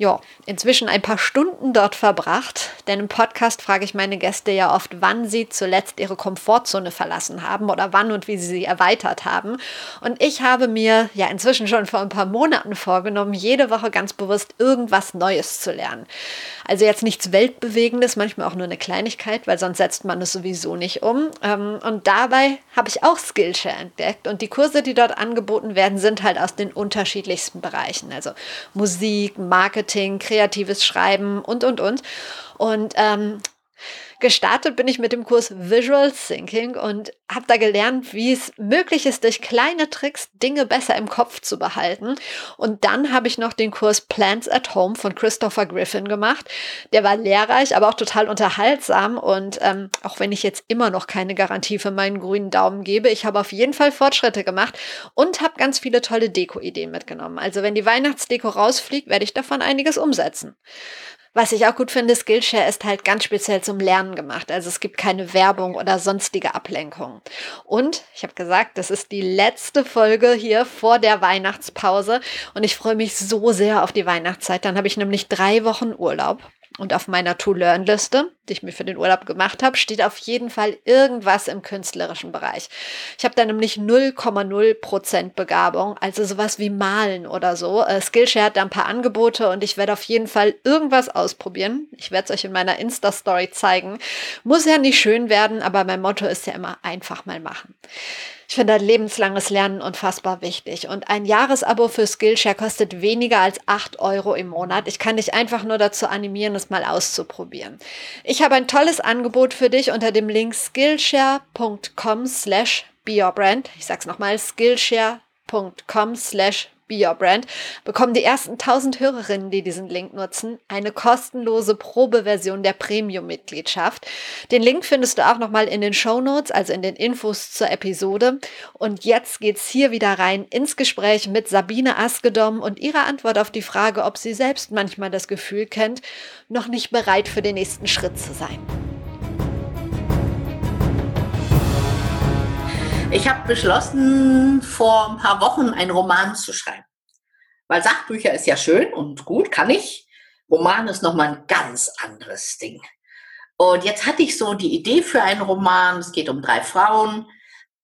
ja, inzwischen ein paar Stunden dort verbracht, denn im Podcast frage ich meine Gäste ja oft, wann sie zuletzt ihre Komfortzone verlassen haben oder wann und wie sie sie erweitert haben. Und ich habe mir ja inzwischen schon vor ein paar Monaten vorgenommen, jede Woche ganz bewusst irgendwas Neues zu lernen. Also jetzt nichts Weltbewegendes, manchmal auch nur eine Kleinigkeit, weil sonst setzt man es sowieso nicht um. Ähm, und dabei habe ich auch Skillshare entdeckt und die Kurse, die dort angeboten werden, sind halt aus den unterschiedlichsten Bereichen. Also Musik, Marketing, Marketing, kreatives Schreiben und, und, und. Und ähm, Gestartet bin ich mit dem Kurs Visual Thinking und habe da gelernt, wie es möglich ist, durch kleine Tricks Dinge besser im Kopf zu behalten. Und dann habe ich noch den Kurs Plants at Home von Christopher Griffin gemacht. Der war lehrreich, aber auch total unterhaltsam. Und ähm, auch wenn ich jetzt immer noch keine Garantie für meinen grünen Daumen gebe, ich habe auf jeden Fall Fortschritte gemacht und habe ganz viele tolle Deko-Ideen mitgenommen. Also wenn die Weihnachtsdeko rausfliegt, werde ich davon einiges umsetzen. Was ich auch gut finde, Skillshare ist halt ganz speziell zum Lernen gemacht. Also es gibt keine Werbung oder sonstige Ablenkung. Und ich habe gesagt, das ist die letzte Folge hier vor der Weihnachtspause und ich freue mich so sehr auf die Weihnachtszeit. Dann habe ich nämlich drei Wochen Urlaub. Und auf meiner To-Learn-Liste, die ich mir für den Urlaub gemacht habe, steht auf jeden Fall irgendwas im künstlerischen Bereich. Ich habe da nämlich 0,0% Begabung, also sowas wie Malen oder so. Äh, Skillshare hat da ein paar Angebote und ich werde auf jeden Fall irgendwas ausprobieren. Ich werde es euch in meiner Insta-Story zeigen. Muss ja nicht schön werden, aber mein Motto ist ja immer einfach mal machen. Ich finde lebenslanges Lernen unfassbar wichtig. Und ein Jahresabo für Skillshare kostet weniger als 8 Euro im Monat. Ich kann dich einfach nur dazu animieren, es mal auszuprobieren. Ich habe ein tolles Angebot für dich unter dem Link skillshare.com slash beyourbrand. Ich sag's nochmal, skillshare.com slash Be Your Brand, bekommen die ersten 1000 Hörerinnen, die diesen Link nutzen, eine kostenlose Probeversion der Premium-Mitgliedschaft. Den Link findest du auch nochmal in den Show Notes, also in den Infos zur Episode. Und jetzt geht's hier wieder rein ins Gespräch mit Sabine Askedom und ihrer Antwort auf die Frage, ob sie selbst manchmal das Gefühl kennt, noch nicht bereit für den nächsten Schritt zu sein. Ich habe beschlossen, vor ein paar Wochen einen Roman zu schreiben. Weil Sachbücher ist ja schön und gut, kann ich. Roman ist nochmal ein ganz anderes Ding. Und jetzt hatte ich so die Idee für einen Roman. Es geht um drei Frauen.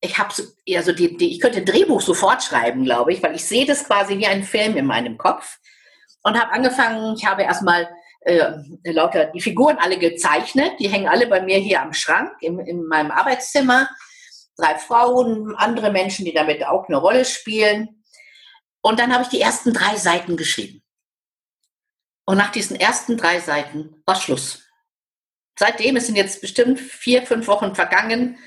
Ich habe so, also die, die, ich könnte ein Drehbuch sofort schreiben, glaube ich, weil ich sehe das quasi wie einen Film in meinem Kopf. Und habe angefangen, ich habe erstmal äh, lauter die Figuren alle gezeichnet. Die hängen alle bei mir hier am Schrank im, in meinem Arbeitszimmer drei Frauen, andere Menschen, die damit auch eine Rolle spielen. Und dann habe ich die ersten drei Seiten geschrieben. Und nach diesen ersten drei Seiten war Schluss. Seitdem, es sind jetzt bestimmt vier, fünf Wochen vergangen,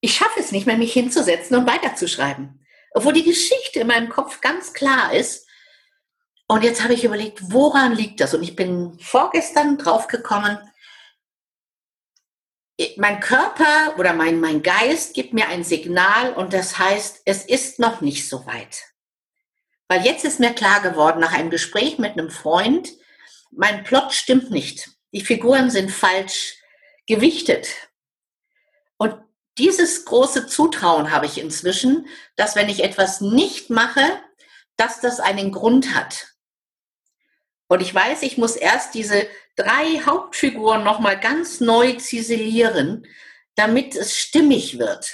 ich schaffe es nicht mehr, mich hinzusetzen und weiterzuschreiben. Obwohl die Geschichte in meinem Kopf ganz klar ist. Und jetzt habe ich überlegt, woran liegt das? Und ich bin vorgestern draufgekommen, mein Körper oder mein, mein Geist gibt mir ein Signal und das heißt, es ist noch nicht so weit. Weil jetzt ist mir klar geworden, nach einem Gespräch mit einem Freund, mein Plot stimmt nicht. Die Figuren sind falsch gewichtet. Und dieses große Zutrauen habe ich inzwischen, dass wenn ich etwas nicht mache, dass das einen Grund hat. Und ich weiß, ich muss erst diese drei Hauptfiguren nochmal ganz neu ziselieren, damit es stimmig wird.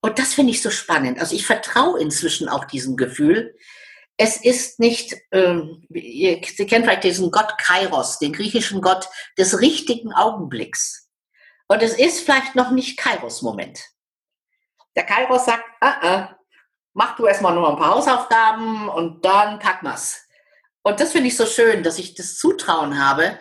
Und das finde ich so spannend. Also ich vertraue inzwischen auch diesem Gefühl. Es ist nicht, ähm, Sie kennen vielleicht diesen Gott Kairos, den griechischen Gott des richtigen Augenblicks. Und es ist vielleicht noch nicht Kairos-Moment. Der Kairos sagt, ah, ah, mach du erstmal noch ein paar Hausaufgaben und dann pack mal's. Und das finde ich so schön, dass ich das Zutrauen habe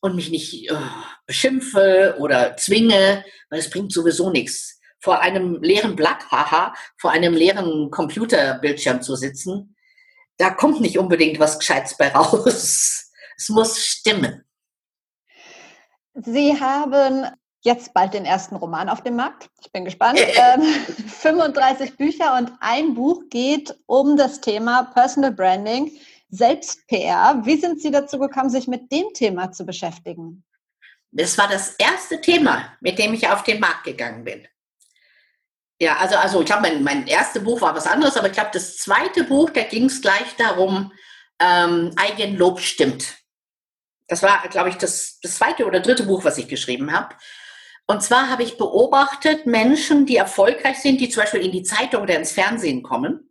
und mich nicht oh, beschimpfe oder zwinge, weil es bringt sowieso nichts. Vor einem leeren Blatt, haha, vor einem leeren Computerbildschirm zu sitzen, da kommt nicht unbedingt was Gescheites bei raus. Es muss stimmen. Sie haben jetzt bald den ersten Roman auf dem Markt. Ich bin gespannt. ähm, 35 Bücher und ein Buch geht um das Thema Personal Branding. Selbst-PR. Wie sind Sie dazu gekommen, sich mit dem Thema zu beschäftigen? Das war das erste Thema, mit dem ich auf den Markt gegangen bin. Ja, also, also ich glaube, mein, mein erstes Buch war was anderes, aber ich glaube, das zweite Buch, da ging es gleich darum, ähm, Eigenlob stimmt. Das war, glaube ich, das, das zweite oder dritte Buch, was ich geschrieben habe. Und zwar habe ich beobachtet Menschen, die erfolgreich sind, die zum Beispiel in die Zeitung oder ins Fernsehen kommen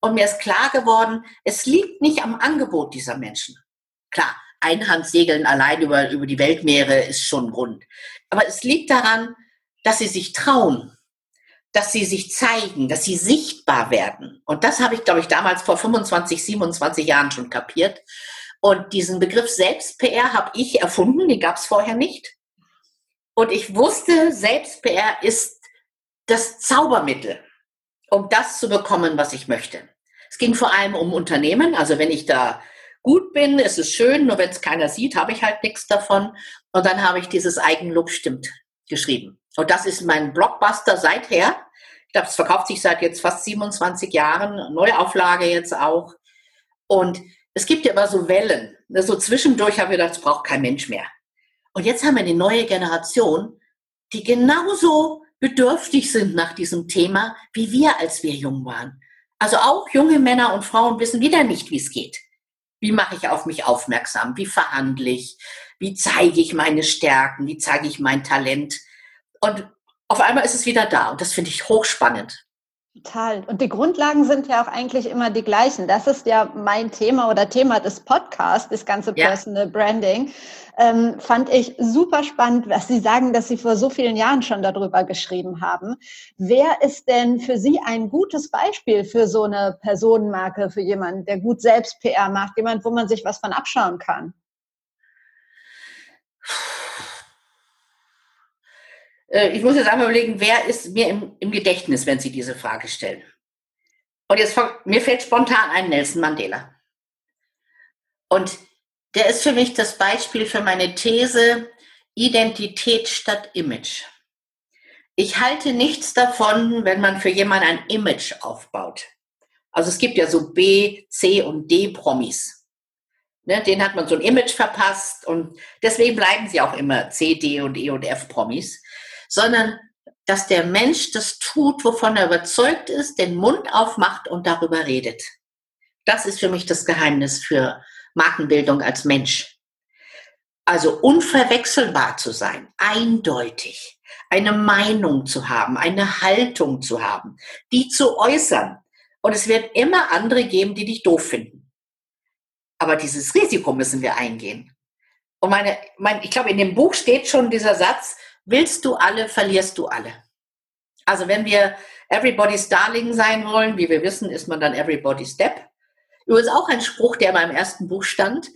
und mir ist klar geworden, es liegt nicht am Angebot dieser Menschen. Klar, Einhandsegeln allein über, über die Weltmeere ist schon rund. Aber es liegt daran, dass sie sich trauen, dass sie sich zeigen, dass sie sichtbar werden. Und das habe ich, glaube ich, damals vor 25, 27 Jahren schon kapiert. Und diesen Begriff Selbst-PR habe ich erfunden, den gab es vorher nicht. Und ich wusste, Selbst-PR ist das Zaubermittel um das zu bekommen, was ich möchte. Es ging vor allem um Unternehmen. Also wenn ich da gut bin, ist es schön, nur wenn es keiner sieht, habe ich halt nichts davon. Und dann habe ich dieses Eigenlob stimmt geschrieben. Und das ist mein Blockbuster seither. Ich glaube, es verkauft sich seit jetzt fast 27 Jahren, Neuauflage jetzt auch. Und es gibt ja immer so Wellen. So zwischendurch habe ich gedacht, es braucht kein Mensch mehr. Und jetzt haben wir eine neue Generation, die genauso bedürftig sind nach diesem Thema, wie wir, als wir jung waren. Also auch junge Männer und Frauen wissen wieder nicht, wie es geht. Wie mache ich auf mich aufmerksam? Wie verhandle ich? Wie zeige ich meine Stärken? Wie zeige ich mein Talent? Und auf einmal ist es wieder da und das finde ich hochspannend. Total. Und die Grundlagen sind ja auch eigentlich immer die gleichen. Das ist ja mein Thema oder Thema des Podcasts, das ganze ja. Personal Branding. Ähm, fand ich super spannend, was Sie sagen, dass Sie vor so vielen Jahren schon darüber geschrieben haben. Wer ist denn für Sie ein gutes Beispiel für so eine Personenmarke, für jemanden, der gut selbst PR macht, jemand, wo man sich was von abschauen kann? Äh, ich muss jetzt einmal überlegen, wer ist mir im, im Gedächtnis, wenn Sie diese Frage stellen. Und jetzt mir fällt spontan ein Nelson Mandela. Und der ist für mich das Beispiel für meine These Identität statt Image. Ich halte nichts davon, wenn man für jemanden ein Image aufbaut. Also es gibt ja so B, C und D Promis. Ne, denen hat man so ein Image verpasst und deswegen bleiben sie auch immer C, D und E und F Promis sondern dass der Mensch das tut, wovon er überzeugt ist, den Mund aufmacht und darüber redet. Das ist für mich das Geheimnis für Markenbildung als Mensch. Also unverwechselbar zu sein, eindeutig, eine Meinung zu haben, eine Haltung zu haben, die zu äußern. Und es wird immer andere geben, die dich doof finden. Aber dieses Risiko müssen wir eingehen. Und meine, mein, ich glaube, in dem Buch steht schon dieser Satz, willst du alle, verlierst du alle. Also wenn wir Everybody's Darling sein wollen, wie wir wissen, ist man dann Everybody's Step. Übrigens auch ein Spruch, der in meinem ersten Buch stand.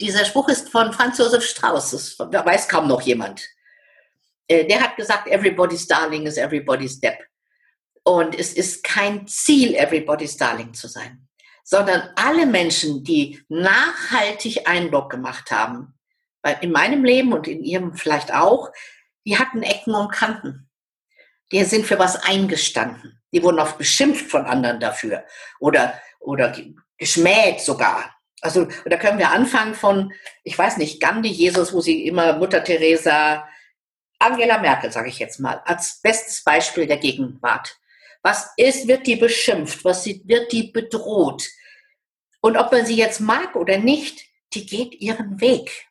Dieser Spruch ist von Franz Josef Strauß, das weiß kaum noch jemand. Äh, der hat gesagt, Everybody's Darling is Everybody's Step. Und es ist kein Ziel, Everybody's Darling zu sein, sondern alle Menschen, die nachhaltig Eindruck gemacht haben, in meinem Leben und in ihrem vielleicht auch, die hatten Ecken und Kanten. Die sind für was eingestanden. Die wurden oft beschimpft von anderen dafür oder, oder geschmäht sogar. Also da können wir anfangen von, ich weiß nicht, Gandhi, Jesus, wo sie immer Mutter Teresa, Angela Merkel, sage ich jetzt mal, als bestes Beispiel der Gegenwart. Was ist, wird die beschimpft, was wird die bedroht. Und ob man sie jetzt mag oder nicht, die geht ihren Weg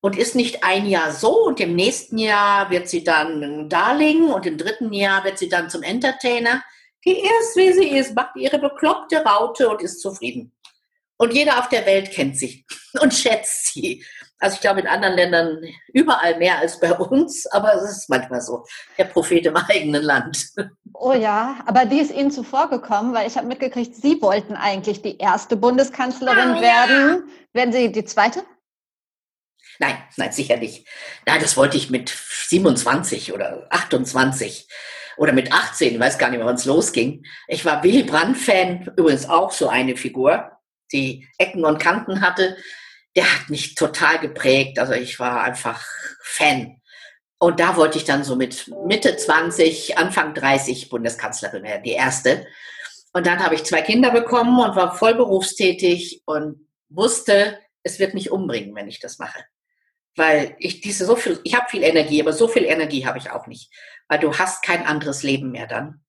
und ist nicht ein Jahr so und im nächsten Jahr wird sie dann ein Darling und im dritten Jahr wird sie dann zum Entertainer. Die ist, wie sie ist, macht ihre bekloppte Raute und ist zufrieden. Und jeder auf der Welt kennt sie und schätzt sie. Also ich glaube in anderen Ländern überall mehr als bei uns, aber es ist manchmal so. Der Prophet im eigenen Land. Oh ja, aber die ist Ihnen zuvor gekommen, weil ich habe mitgekriegt, Sie wollten eigentlich die erste Bundeskanzlerin ah, werden. Ja. Werden Sie die zweite? Nein, nein, sicher nicht. Nein, das wollte ich mit 27 oder 28 oder mit 18, ich weiß gar nicht mehr, wann es losging. Ich war Willy Brandt-Fan, übrigens auch so eine Figur, die Ecken und Kanten hatte. Der hat mich total geprägt. Also ich war einfach Fan. Und da wollte ich dann so mit Mitte 20, Anfang 30 Bundeskanzlerin werden, die erste. Und dann habe ich zwei Kinder bekommen und war voll berufstätig und wusste, es wird mich umbringen, wenn ich das mache weil ich diese so viel, ich habe viel Energie, aber so viel Energie habe ich auch nicht, weil du hast kein anderes Leben mehr dann.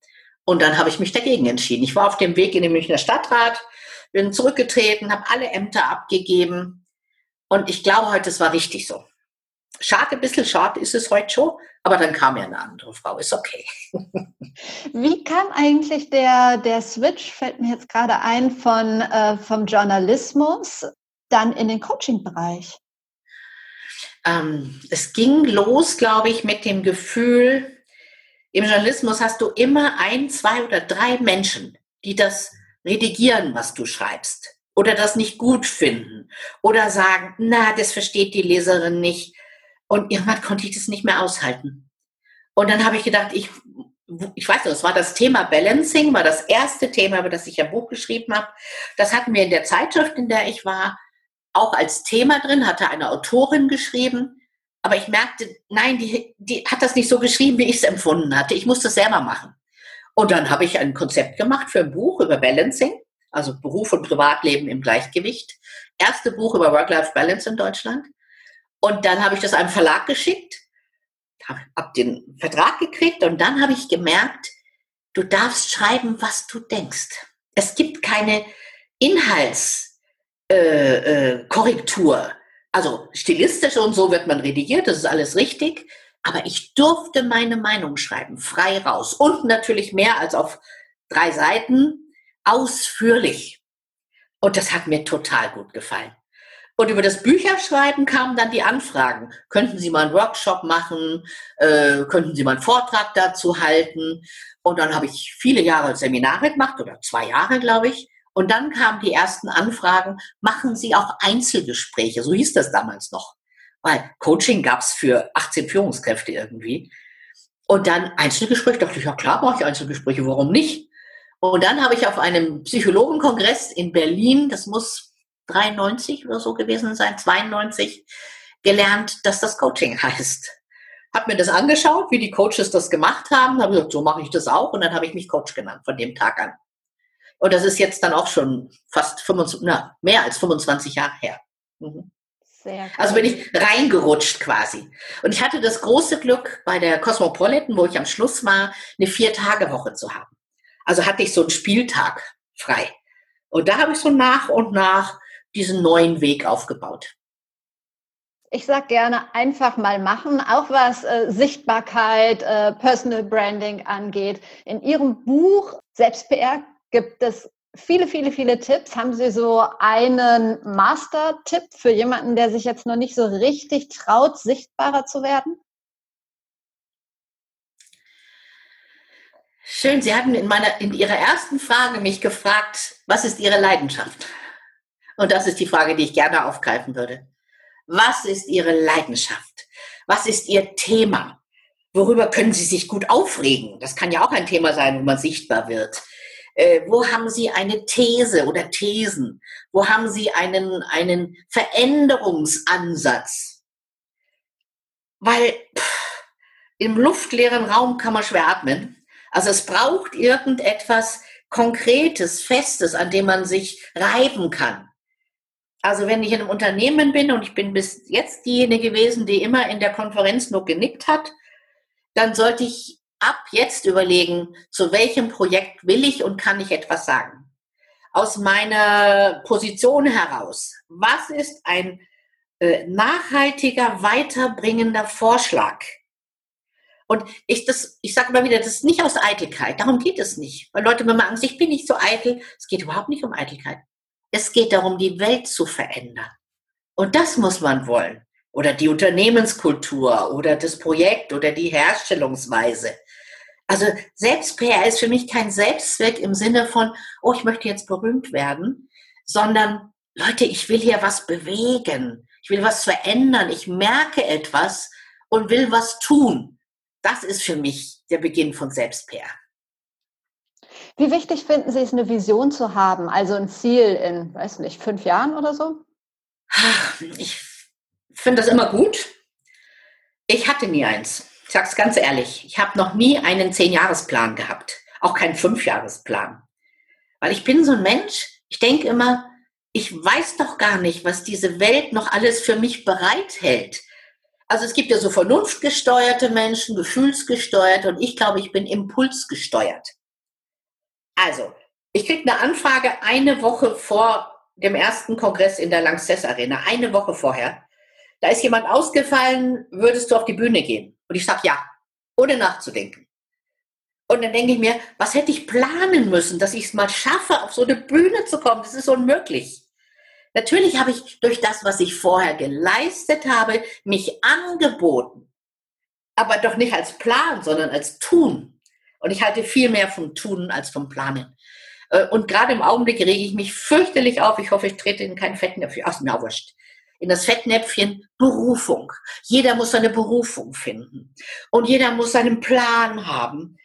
Und dann habe ich mich dagegen entschieden. Ich war auf dem Weg in den Münchner Stadtrat, bin zurückgetreten, habe alle Ämter abgegeben und ich glaube heute, es war richtig so. Schade, ein bisschen schade ist es heute schon, aber dann kam ja eine andere Frau, ist okay. Wie kam eigentlich der, der Switch, fällt mir jetzt gerade ein, von, äh, vom Journalismus dann in den Coaching-Bereich? Ähm, es ging los, glaube ich, mit dem Gefühl, im Journalismus hast du immer ein, zwei oder drei Menschen, die das redigieren, was du schreibst oder das nicht gut finden oder sagen, na, das versteht die Leserin nicht. Und irgendwann konnte ich das nicht mehr aushalten. Und dann habe ich gedacht, ich, ich weiß nicht, es war das Thema Balancing, war das erste Thema, über das ich ein Buch geschrieben habe. Das hatten wir in der Zeitschrift, in der ich war auch als Thema drin, hatte eine Autorin geschrieben. Aber ich merkte, nein, die, die hat das nicht so geschrieben, wie ich es empfunden hatte. Ich musste es selber machen. Und dann habe ich ein Konzept gemacht für ein Buch über Balancing, also Beruf und Privatleben im Gleichgewicht. Erste Buch über Work-Life-Balance in Deutschland. Und dann habe ich das einem Verlag geschickt, habe den Vertrag gekriegt und dann habe ich gemerkt, du darfst schreiben, was du denkst. Es gibt keine Inhalts, äh, äh, Korrektur. Also stilistisch und so wird man redigiert, das ist alles richtig. Aber ich durfte meine Meinung schreiben, frei raus. Und natürlich mehr als auf drei Seiten, ausführlich. Und das hat mir total gut gefallen. Und über das Bücherschreiben kamen dann die Anfragen. Könnten Sie mal einen Workshop machen? Äh, könnten Sie mal einen Vortrag dazu halten? Und dann habe ich viele Jahre Seminare gemacht, oder zwei Jahre, glaube ich. Und dann kamen die ersten Anfragen, machen Sie auch Einzelgespräche, so hieß das damals noch. Weil Coaching gab es für 18 Führungskräfte irgendwie. Und dann Einzelgespräche, dachte ich, ja klar mache ich Einzelgespräche, warum nicht? Und dann habe ich auf einem Psychologenkongress in Berlin, das muss 93 oder so gewesen sein, 92, gelernt, dass das Coaching heißt. Hab mir das angeschaut, wie die Coaches das gemacht haben, habe gesagt, so mache ich das auch und dann habe ich mich Coach genannt von dem Tag an. Und das ist jetzt dann auch schon fast 25, na, mehr als 25 Jahre her. Mhm. Also bin ich reingerutscht quasi. Und ich hatte das große Glück, bei der Cosmopolitan, wo ich am Schluss war, eine Vier-Tage-Woche zu haben. Also hatte ich so einen Spieltag frei. Und da habe ich so nach und nach diesen neuen Weg aufgebaut. Ich sage gerne einfach mal machen, auch was äh, Sichtbarkeit, äh, Personal Branding angeht. In Ihrem Buch Selbst-PR gibt es viele, viele, viele Tipps. Haben Sie so einen Master-Tipp für jemanden, der sich jetzt noch nicht so richtig traut, sichtbarer zu werden? Schön, Sie hatten in, meiner, in Ihrer ersten Frage mich gefragt, was ist Ihre Leidenschaft? Und das ist die Frage, die ich gerne aufgreifen würde. Was ist Ihre Leidenschaft? Was ist Ihr Thema? Worüber können Sie sich gut aufregen? Das kann ja auch ein Thema sein, wo man sichtbar wird. Äh, wo haben Sie eine These oder Thesen? Wo haben Sie einen, einen Veränderungsansatz? Weil pff, im luftleeren Raum kann man schwer atmen. Also es braucht irgendetwas Konkretes, Festes, an dem man sich reiben kann. Also wenn ich in einem Unternehmen bin und ich bin bis jetzt diejenige gewesen, die immer in der Konferenz nur genickt hat, dann sollte ich ab jetzt überlegen, zu welchem Projekt will ich und kann ich etwas sagen. Aus meiner Position heraus, was ist ein äh, nachhaltiger, weiterbringender Vorschlag? Und ich, ich sage immer wieder, das ist nicht aus Eitelkeit, darum geht es nicht. Weil Leute immer Angst, ich bin nicht so eitel. Es geht überhaupt nicht um Eitelkeit. Es geht darum, die Welt zu verändern. Und das muss man wollen. Oder die Unternehmenskultur oder das Projekt oder die Herstellungsweise. Also Selbst-PR ist für mich kein Selbstzweck im Sinne von, oh, ich möchte jetzt berühmt werden, sondern Leute, ich will hier was bewegen. Ich will was verändern. Ich merke etwas und will was tun. Das ist für mich der Beginn von Selbst-PR. Wie wichtig finden Sie es, eine Vision zu haben, also ein Ziel in, weiß nicht, fünf Jahren oder so? Ich finde das immer gut. Ich hatte nie eins. Ich sage es ganz ehrlich. Ich habe noch nie einen Zehn-Jahres-Plan gehabt. Auch keinen Fünf-Jahres-Plan. Weil ich bin so ein Mensch, ich denke immer, ich weiß doch gar nicht, was diese Welt noch alles für mich bereithält. Also es gibt ja so vernunftgesteuerte Menschen, gefühlsgesteuerte und ich glaube, ich bin impulsgesteuert. Also, ich kriege eine Anfrage eine Woche vor dem ersten Kongress in der Lanxess Arena, eine Woche vorher. Da ist jemand ausgefallen, würdest du auf die Bühne gehen? Und ich sage ja, ohne nachzudenken. Und dann denke ich mir, was hätte ich planen müssen, dass ich es mal schaffe, auf so eine Bühne zu kommen? Das ist unmöglich. Natürlich habe ich durch das, was ich vorher geleistet habe, mich angeboten. Aber doch nicht als Plan, sondern als Tun. Und ich halte viel mehr vom Tun als vom Planen. Äh, und gerade im Augenblick rege ich mich fürchterlich auf. Ich hoffe, ich trete in kein Fettnäpfchen. Ach, mir wurscht. In das Fettnäpfchen Berufung. Jeder muss seine Berufung finden. Und jeder muss seinen Plan haben.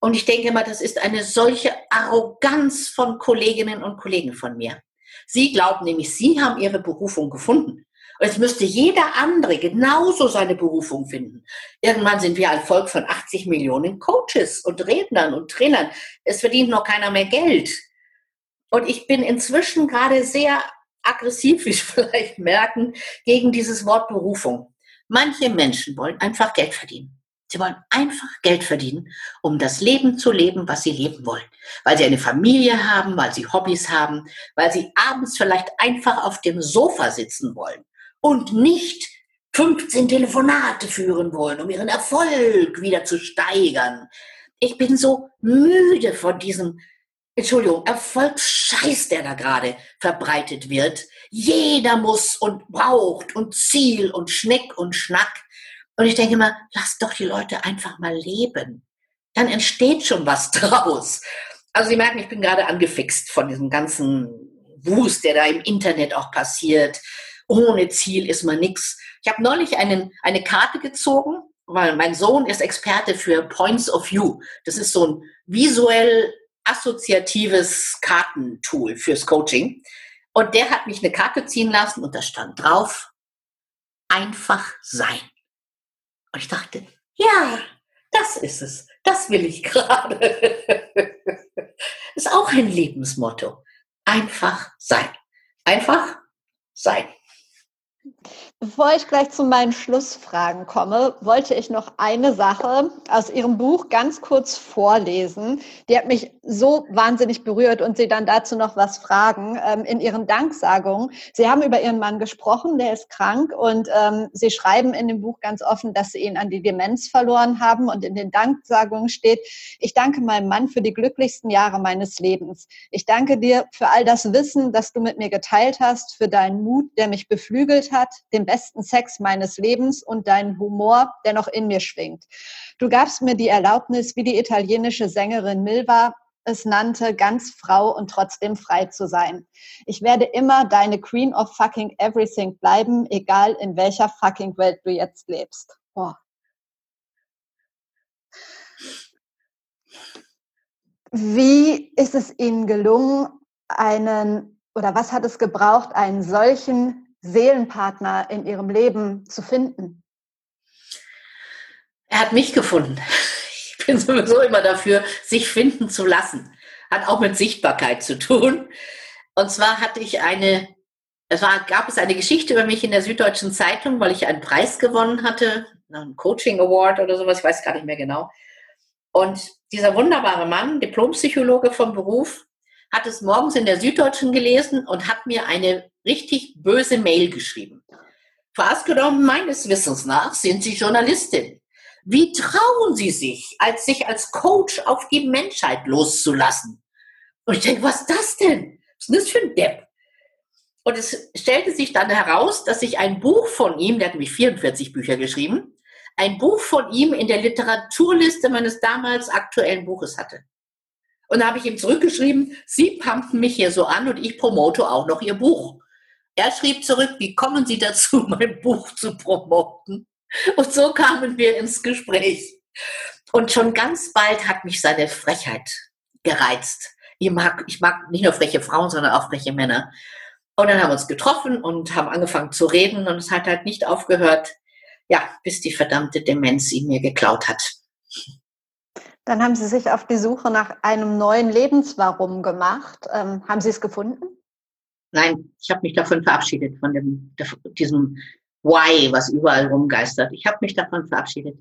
Und ich denke mal, das ist eine solche Arroganz von Kolleginnen und Kollegen von mir. Sie glauben nämlich, sie haben ihre Berufung gefunden. Und jetzt müsste jeder andere genauso seine Berufung finden. Irgendwann sind wir ein Volk von 80 Millionen Coaches und Rednern und Trainern. Es verdient noch keiner mehr Geld. Und ich bin inzwischen gerade sehr aggressiv, wie Sie vielleicht merken, gegen dieses Wort Berufung. Manche Menschen wollen einfach Geld verdienen. Sie wollen einfach Geld verdienen, um das Leben zu leben, was sie leben wollen. Weil sie eine Familie haben, weil sie Hobbys haben, weil sie abends vielleicht einfach auf dem Sofa sitzen wollen und nicht 15 Telefonate führen wollen, um ihren Erfolg wieder zu steigern. Ich bin so müde von diesem, Entschuldigung, Erfolgsscheiß, der da gerade verbreitet wird. Jeder muss und braucht und Ziel und Schneck und Schnack. Und ich denke immer, lass doch die Leute einfach mal leben. Dann entsteht schon was draus. Also Sie merken, ich bin gerade angefixt von diesem ganzen Wust, der da im Internet auch passiert ohne Ziel ist man nichts. Ich habe neulich einen, eine Karte gezogen, weil mein Sohn ist Experte für Points of View. Das ist so ein visuell assoziatives Kartentool fürs Coaching. Und der hat mich eine Karte ziehen lassen und da stand drauf, einfach sein. Und ich dachte, ja, das ist es. Das will ich gerade. ist auch ein Lebensmotto. Einfach sein. Einfach sein. Bevor ich gleich zu meinen Schlussfragen komme, wollte ich noch eine Sache aus Ihrem Buch ganz kurz vorlesen. Die hat mich so wahnsinnig berührt und Sie dann dazu noch was fragen. Ähm, in Ihren Danksagungen, Sie haben über Ihren Mann gesprochen, der ist krank und ähm, Sie schreiben in dem Buch ganz offen, dass Sie ihn an die Demenz verloren haben und in den Danksagungen steht, ich danke meinem Mann für die glücklichsten Jahre meines Lebens. Ich danke dir für all das Wissen, das du mit mir geteilt hast, für deinen Mut, der mich beflügelt hat, den besten Sex meines Lebens und deinen Humor, der noch in mir schwingt. Du gabst mir die Erlaubnis, wie die italienische Sängerin Milva es nannte, ganz Frau und trotzdem frei zu sein. Ich werde immer deine Queen of fucking everything bleiben, egal in welcher fucking Welt du jetzt lebst. Oh. Wie ist es Ihnen gelungen, einen oder was hat es gebraucht, einen solchen Seelenpartner in ihrem Leben zu finden? Er hat mich gefunden. Ich bin sowieso immer dafür, sich finden zu lassen. Hat auch mit Sichtbarkeit zu tun. Und zwar hatte ich eine, es war, gab es eine Geschichte über mich in der Süddeutschen Zeitung, weil ich einen Preis gewonnen hatte, einen Coaching Award oder sowas, ich weiß gar nicht mehr genau. Und dieser wunderbare Mann, Diplompsychologe vom Beruf, hat es morgens in der Süddeutschen gelesen und hat mir eine richtig böse Mail geschrieben. Fastgenommen meines Wissens nach sind Sie Journalistin. Wie trauen Sie sich, als sich als Coach auf die Menschheit loszulassen? Und ich denke, was ist das denn? Was ist das für ein Depp? Und es stellte sich dann heraus, dass ich ein Buch von ihm, der hat nämlich 44 Bücher geschrieben, ein Buch von ihm in der Literaturliste meines damals aktuellen Buches hatte. Und da habe ich ihm zurückgeschrieben, Sie pumpen mich hier so an und ich promote auch noch Ihr Buch. Er schrieb zurück, wie kommen Sie dazu, mein Buch zu promoten? Und so kamen wir ins Gespräch. Und schon ganz bald hat mich seine Frechheit gereizt. Ich mag, ich mag nicht nur freche Frauen, sondern auch freche Männer. Und dann haben wir uns getroffen und haben angefangen zu reden und es hat halt nicht aufgehört, ja, bis die verdammte Demenz ihn mir geklaut hat. Dann haben Sie sich auf die Suche nach einem neuen Lebenswarum gemacht. Ähm, haben Sie es gefunden? Nein, ich habe mich davon verabschiedet, von dem, diesem Why, was überall rumgeistert. Ich habe mich davon verabschiedet.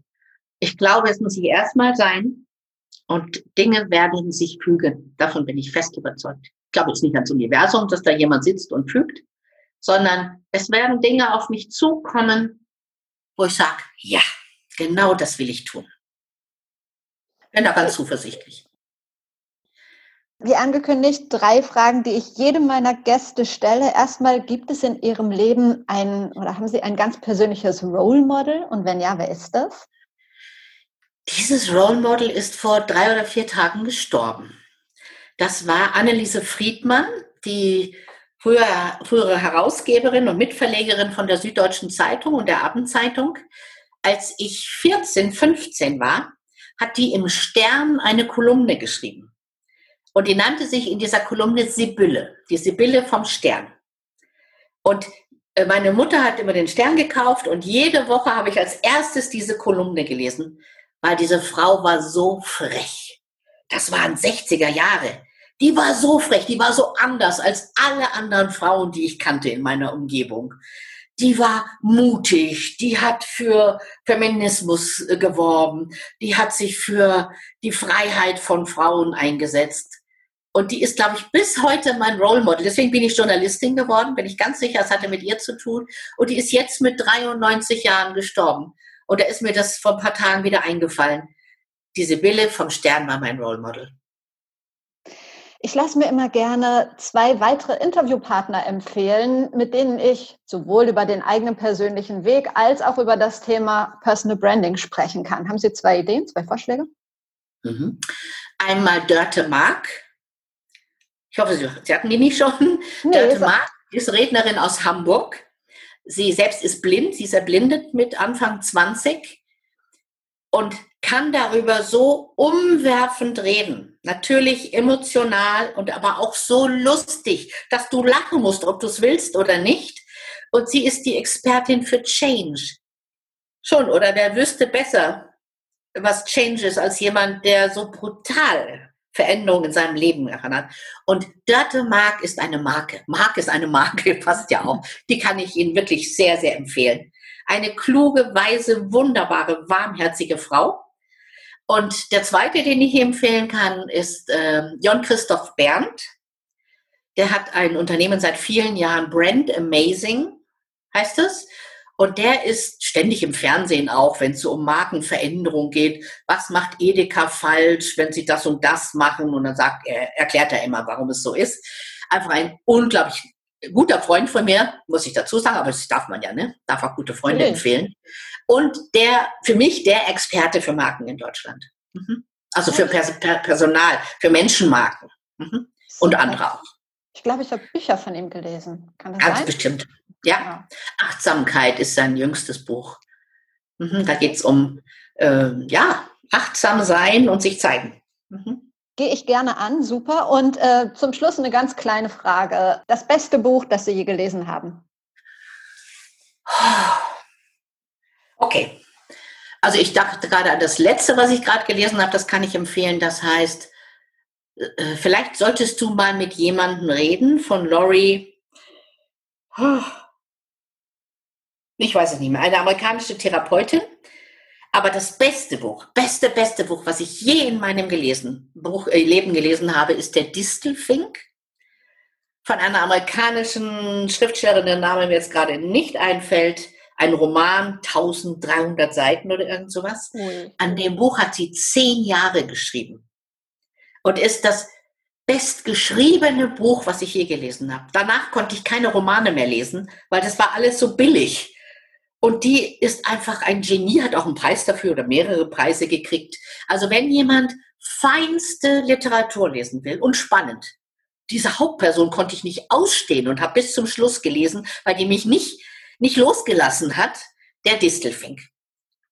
Ich glaube, es muss sich erstmal sein und Dinge werden sich fügen. Davon bin ich fest überzeugt. Ich glaube jetzt nicht ans Universum, dass da jemand sitzt und fügt, sondern es werden Dinge auf mich zukommen, wo ich sage, ja, genau das will ich tun. Bin da ganz zuversichtlich. Wie angekündigt, drei Fragen, die ich jedem meiner Gäste stelle. Erstmal, gibt es in Ihrem Leben ein oder haben Sie ein ganz persönliches Role Model? Und wenn ja, wer ist das? Dieses Role Model ist vor drei oder vier Tagen gestorben. Das war Anneliese Friedmann, die früher, frühere Herausgeberin und Mitverlegerin von der Süddeutschen Zeitung und der Abendzeitung. Als ich 14, 15 war, hat die im Stern eine Kolumne geschrieben. Und die nannte sich in dieser Kolumne Sibylle, die Sibylle vom Stern. Und äh, meine Mutter hat immer den Stern gekauft und jede Woche habe ich als erstes diese Kolumne gelesen, weil diese Frau war so frech. Das waren 60er Jahre. Die war so frech, die war so anders als alle anderen Frauen, die ich kannte in meiner Umgebung. Die war mutig, die hat für Feminismus äh, geworben, die hat sich für die Freiheit von Frauen eingesetzt. Und die ist, glaube ich, bis heute mein Role Model. Deswegen bin ich Journalistin geworden, bin ich ganz sicher, es hatte mit ihr zu tun. Und die ist jetzt mit 93 Jahren gestorben. Und da ist mir das vor ein paar Tagen wieder eingefallen. Diese Bille vom Stern war mein Role Model. Ich lasse mir immer gerne zwei weitere Interviewpartner empfehlen, mit denen ich sowohl über den eigenen persönlichen Weg als auch über das Thema Personal Branding sprechen kann. Haben Sie zwei Ideen, zwei Vorschläge? Mhm. Einmal Dörte Mark, ich hoffe, Sie, Sie hatten die nicht schon. Nee, Dörte Mark ist Rednerin aus Hamburg. Sie selbst ist blind, sie ist erblindet mit Anfang 20 und kann darüber so umwerfend reden. Natürlich emotional und aber auch so lustig, dass du lachen musst, ob du es willst oder nicht. Und sie ist die Expertin für Change. Schon, oder wer wüsste besser, was Change ist, als jemand, der so brutal Veränderung in seinem Leben erinnert. Und Dörte Mark ist eine Marke. Mark ist eine Marke, passt ja auch. Die kann ich Ihnen wirklich sehr, sehr empfehlen. Eine kluge, weise, wunderbare, warmherzige Frau. Und der zweite, den ich empfehlen kann, ist äh, Jon Christoph Berndt. Der hat ein Unternehmen seit vielen Jahren, Brand Amazing heißt es. Und der ist ständig im Fernsehen auch, wenn es so um Markenveränderung geht. Was macht Edeka falsch, wenn sie das und das machen? Und dann sagt er, erklärt er immer, warum es so ist. Einfach ein unglaublich guter Freund von mir, muss ich dazu sagen, aber das darf man ja, ne? Darf auch gute Freunde okay. empfehlen. Und der, für mich der Experte für Marken in Deutschland. Mhm. Also für Pers Personal, für Menschenmarken. Mhm. Und andere auch. Ich glaube, ich habe Bücher von ihm gelesen. Kann das Ganz sein? bestimmt. Ja. ja. Achtsamkeit ist sein jüngstes Buch. Mhm. Da geht es um äh, ja, achtsam sein und sich zeigen. Mhm. Gehe ich gerne an, super. Und äh, zum Schluss eine ganz kleine Frage. Das beste Buch, das Sie je gelesen haben? Okay. Also ich dachte gerade an das letzte, was ich gerade gelesen habe, das kann ich empfehlen. Das heißt, äh, vielleicht solltest du mal mit jemandem reden von Laurie. Ich weiß es nicht mehr. Eine amerikanische Therapeutin. Aber das beste Buch, beste, beste Buch, was ich je in meinem gelesen, Buch, äh, Leben gelesen habe, ist der Distelfink von einer amerikanischen Schriftstellerin, der Name mir jetzt gerade nicht einfällt ein Roman, 1300 Seiten oder irgend sowas. Mhm. An dem Buch hat sie zehn Jahre geschrieben und ist das bestgeschriebene Buch, was ich je gelesen habe. Danach konnte ich keine Romane mehr lesen, weil das war alles so billig. Und die ist einfach ein Genie, hat auch einen Preis dafür oder mehrere Preise gekriegt. Also wenn jemand feinste Literatur lesen will und spannend, diese Hauptperson konnte ich nicht ausstehen und habe bis zum Schluss gelesen, weil die mich nicht nicht losgelassen hat, der Distelfink.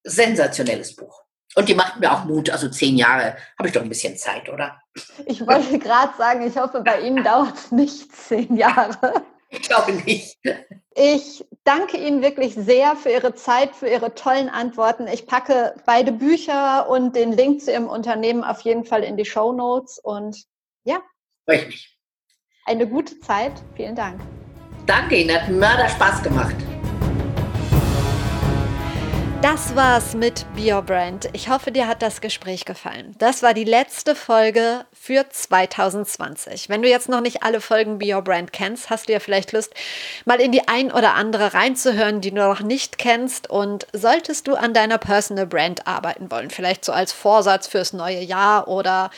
Sensationelles Buch. Und die macht mir auch Mut. Also zehn Jahre habe ich doch ein bisschen Zeit, oder? Ich wollte gerade sagen, ich hoffe, bei Ihnen dauert es nicht zehn Jahre. Ich glaube nicht. Ich danke Ihnen wirklich sehr für Ihre Zeit, für Ihre tollen Antworten. Ich packe beide Bücher und den Link zu Ihrem Unternehmen auf jeden Fall in die Show Notes. Und ja. Freue. Eine gute Zeit. Vielen Dank. Danke Ihnen, hat Mörder Spaß gemacht. Das war's mit BioBrand. Ich hoffe, dir hat das Gespräch gefallen. Das war die letzte Folge für 2020. Wenn du jetzt noch nicht alle Folgen BioBrand kennst, hast du ja vielleicht Lust, mal in die ein oder andere reinzuhören, die du noch nicht kennst. Und solltest du an deiner Personal Brand arbeiten wollen, vielleicht so als Vorsatz fürs neue Jahr oder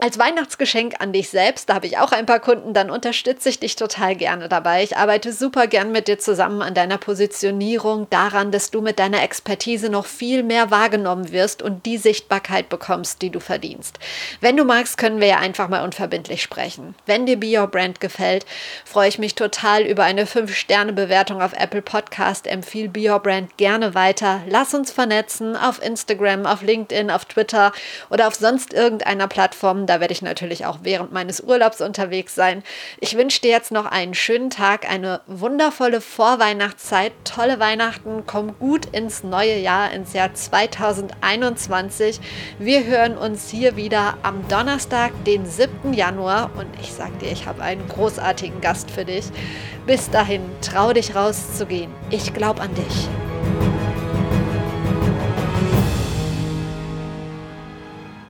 als Weihnachtsgeschenk an dich selbst, da habe ich auch ein paar Kunden, dann unterstütze ich dich total gerne dabei. Ich arbeite super gern mit dir zusammen an deiner Positionierung, daran, dass du mit deiner Expertise noch viel mehr wahrgenommen wirst und die Sichtbarkeit bekommst, die du verdienst. Wenn du magst, können wir ja einfach mal unverbindlich sprechen. Wenn dir Be Your Brand gefällt, freue ich mich total über eine 5-Sterne-Bewertung auf Apple Podcast. Empfiehl Be Your Brand gerne weiter. Lass uns vernetzen auf Instagram, auf LinkedIn, auf Twitter oder auf sonst irgendeiner Plattform da werde ich natürlich auch während meines Urlaubs unterwegs sein. Ich wünsche dir jetzt noch einen schönen Tag, eine wundervolle Vorweihnachtszeit, tolle Weihnachten, komm gut ins neue Jahr, ins Jahr 2021. Wir hören uns hier wieder am Donnerstag, den 7. Januar und ich sage dir, ich habe einen großartigen Gast für dich. Bis dahin, trau dich rauszugehen. Ich glaube an dich.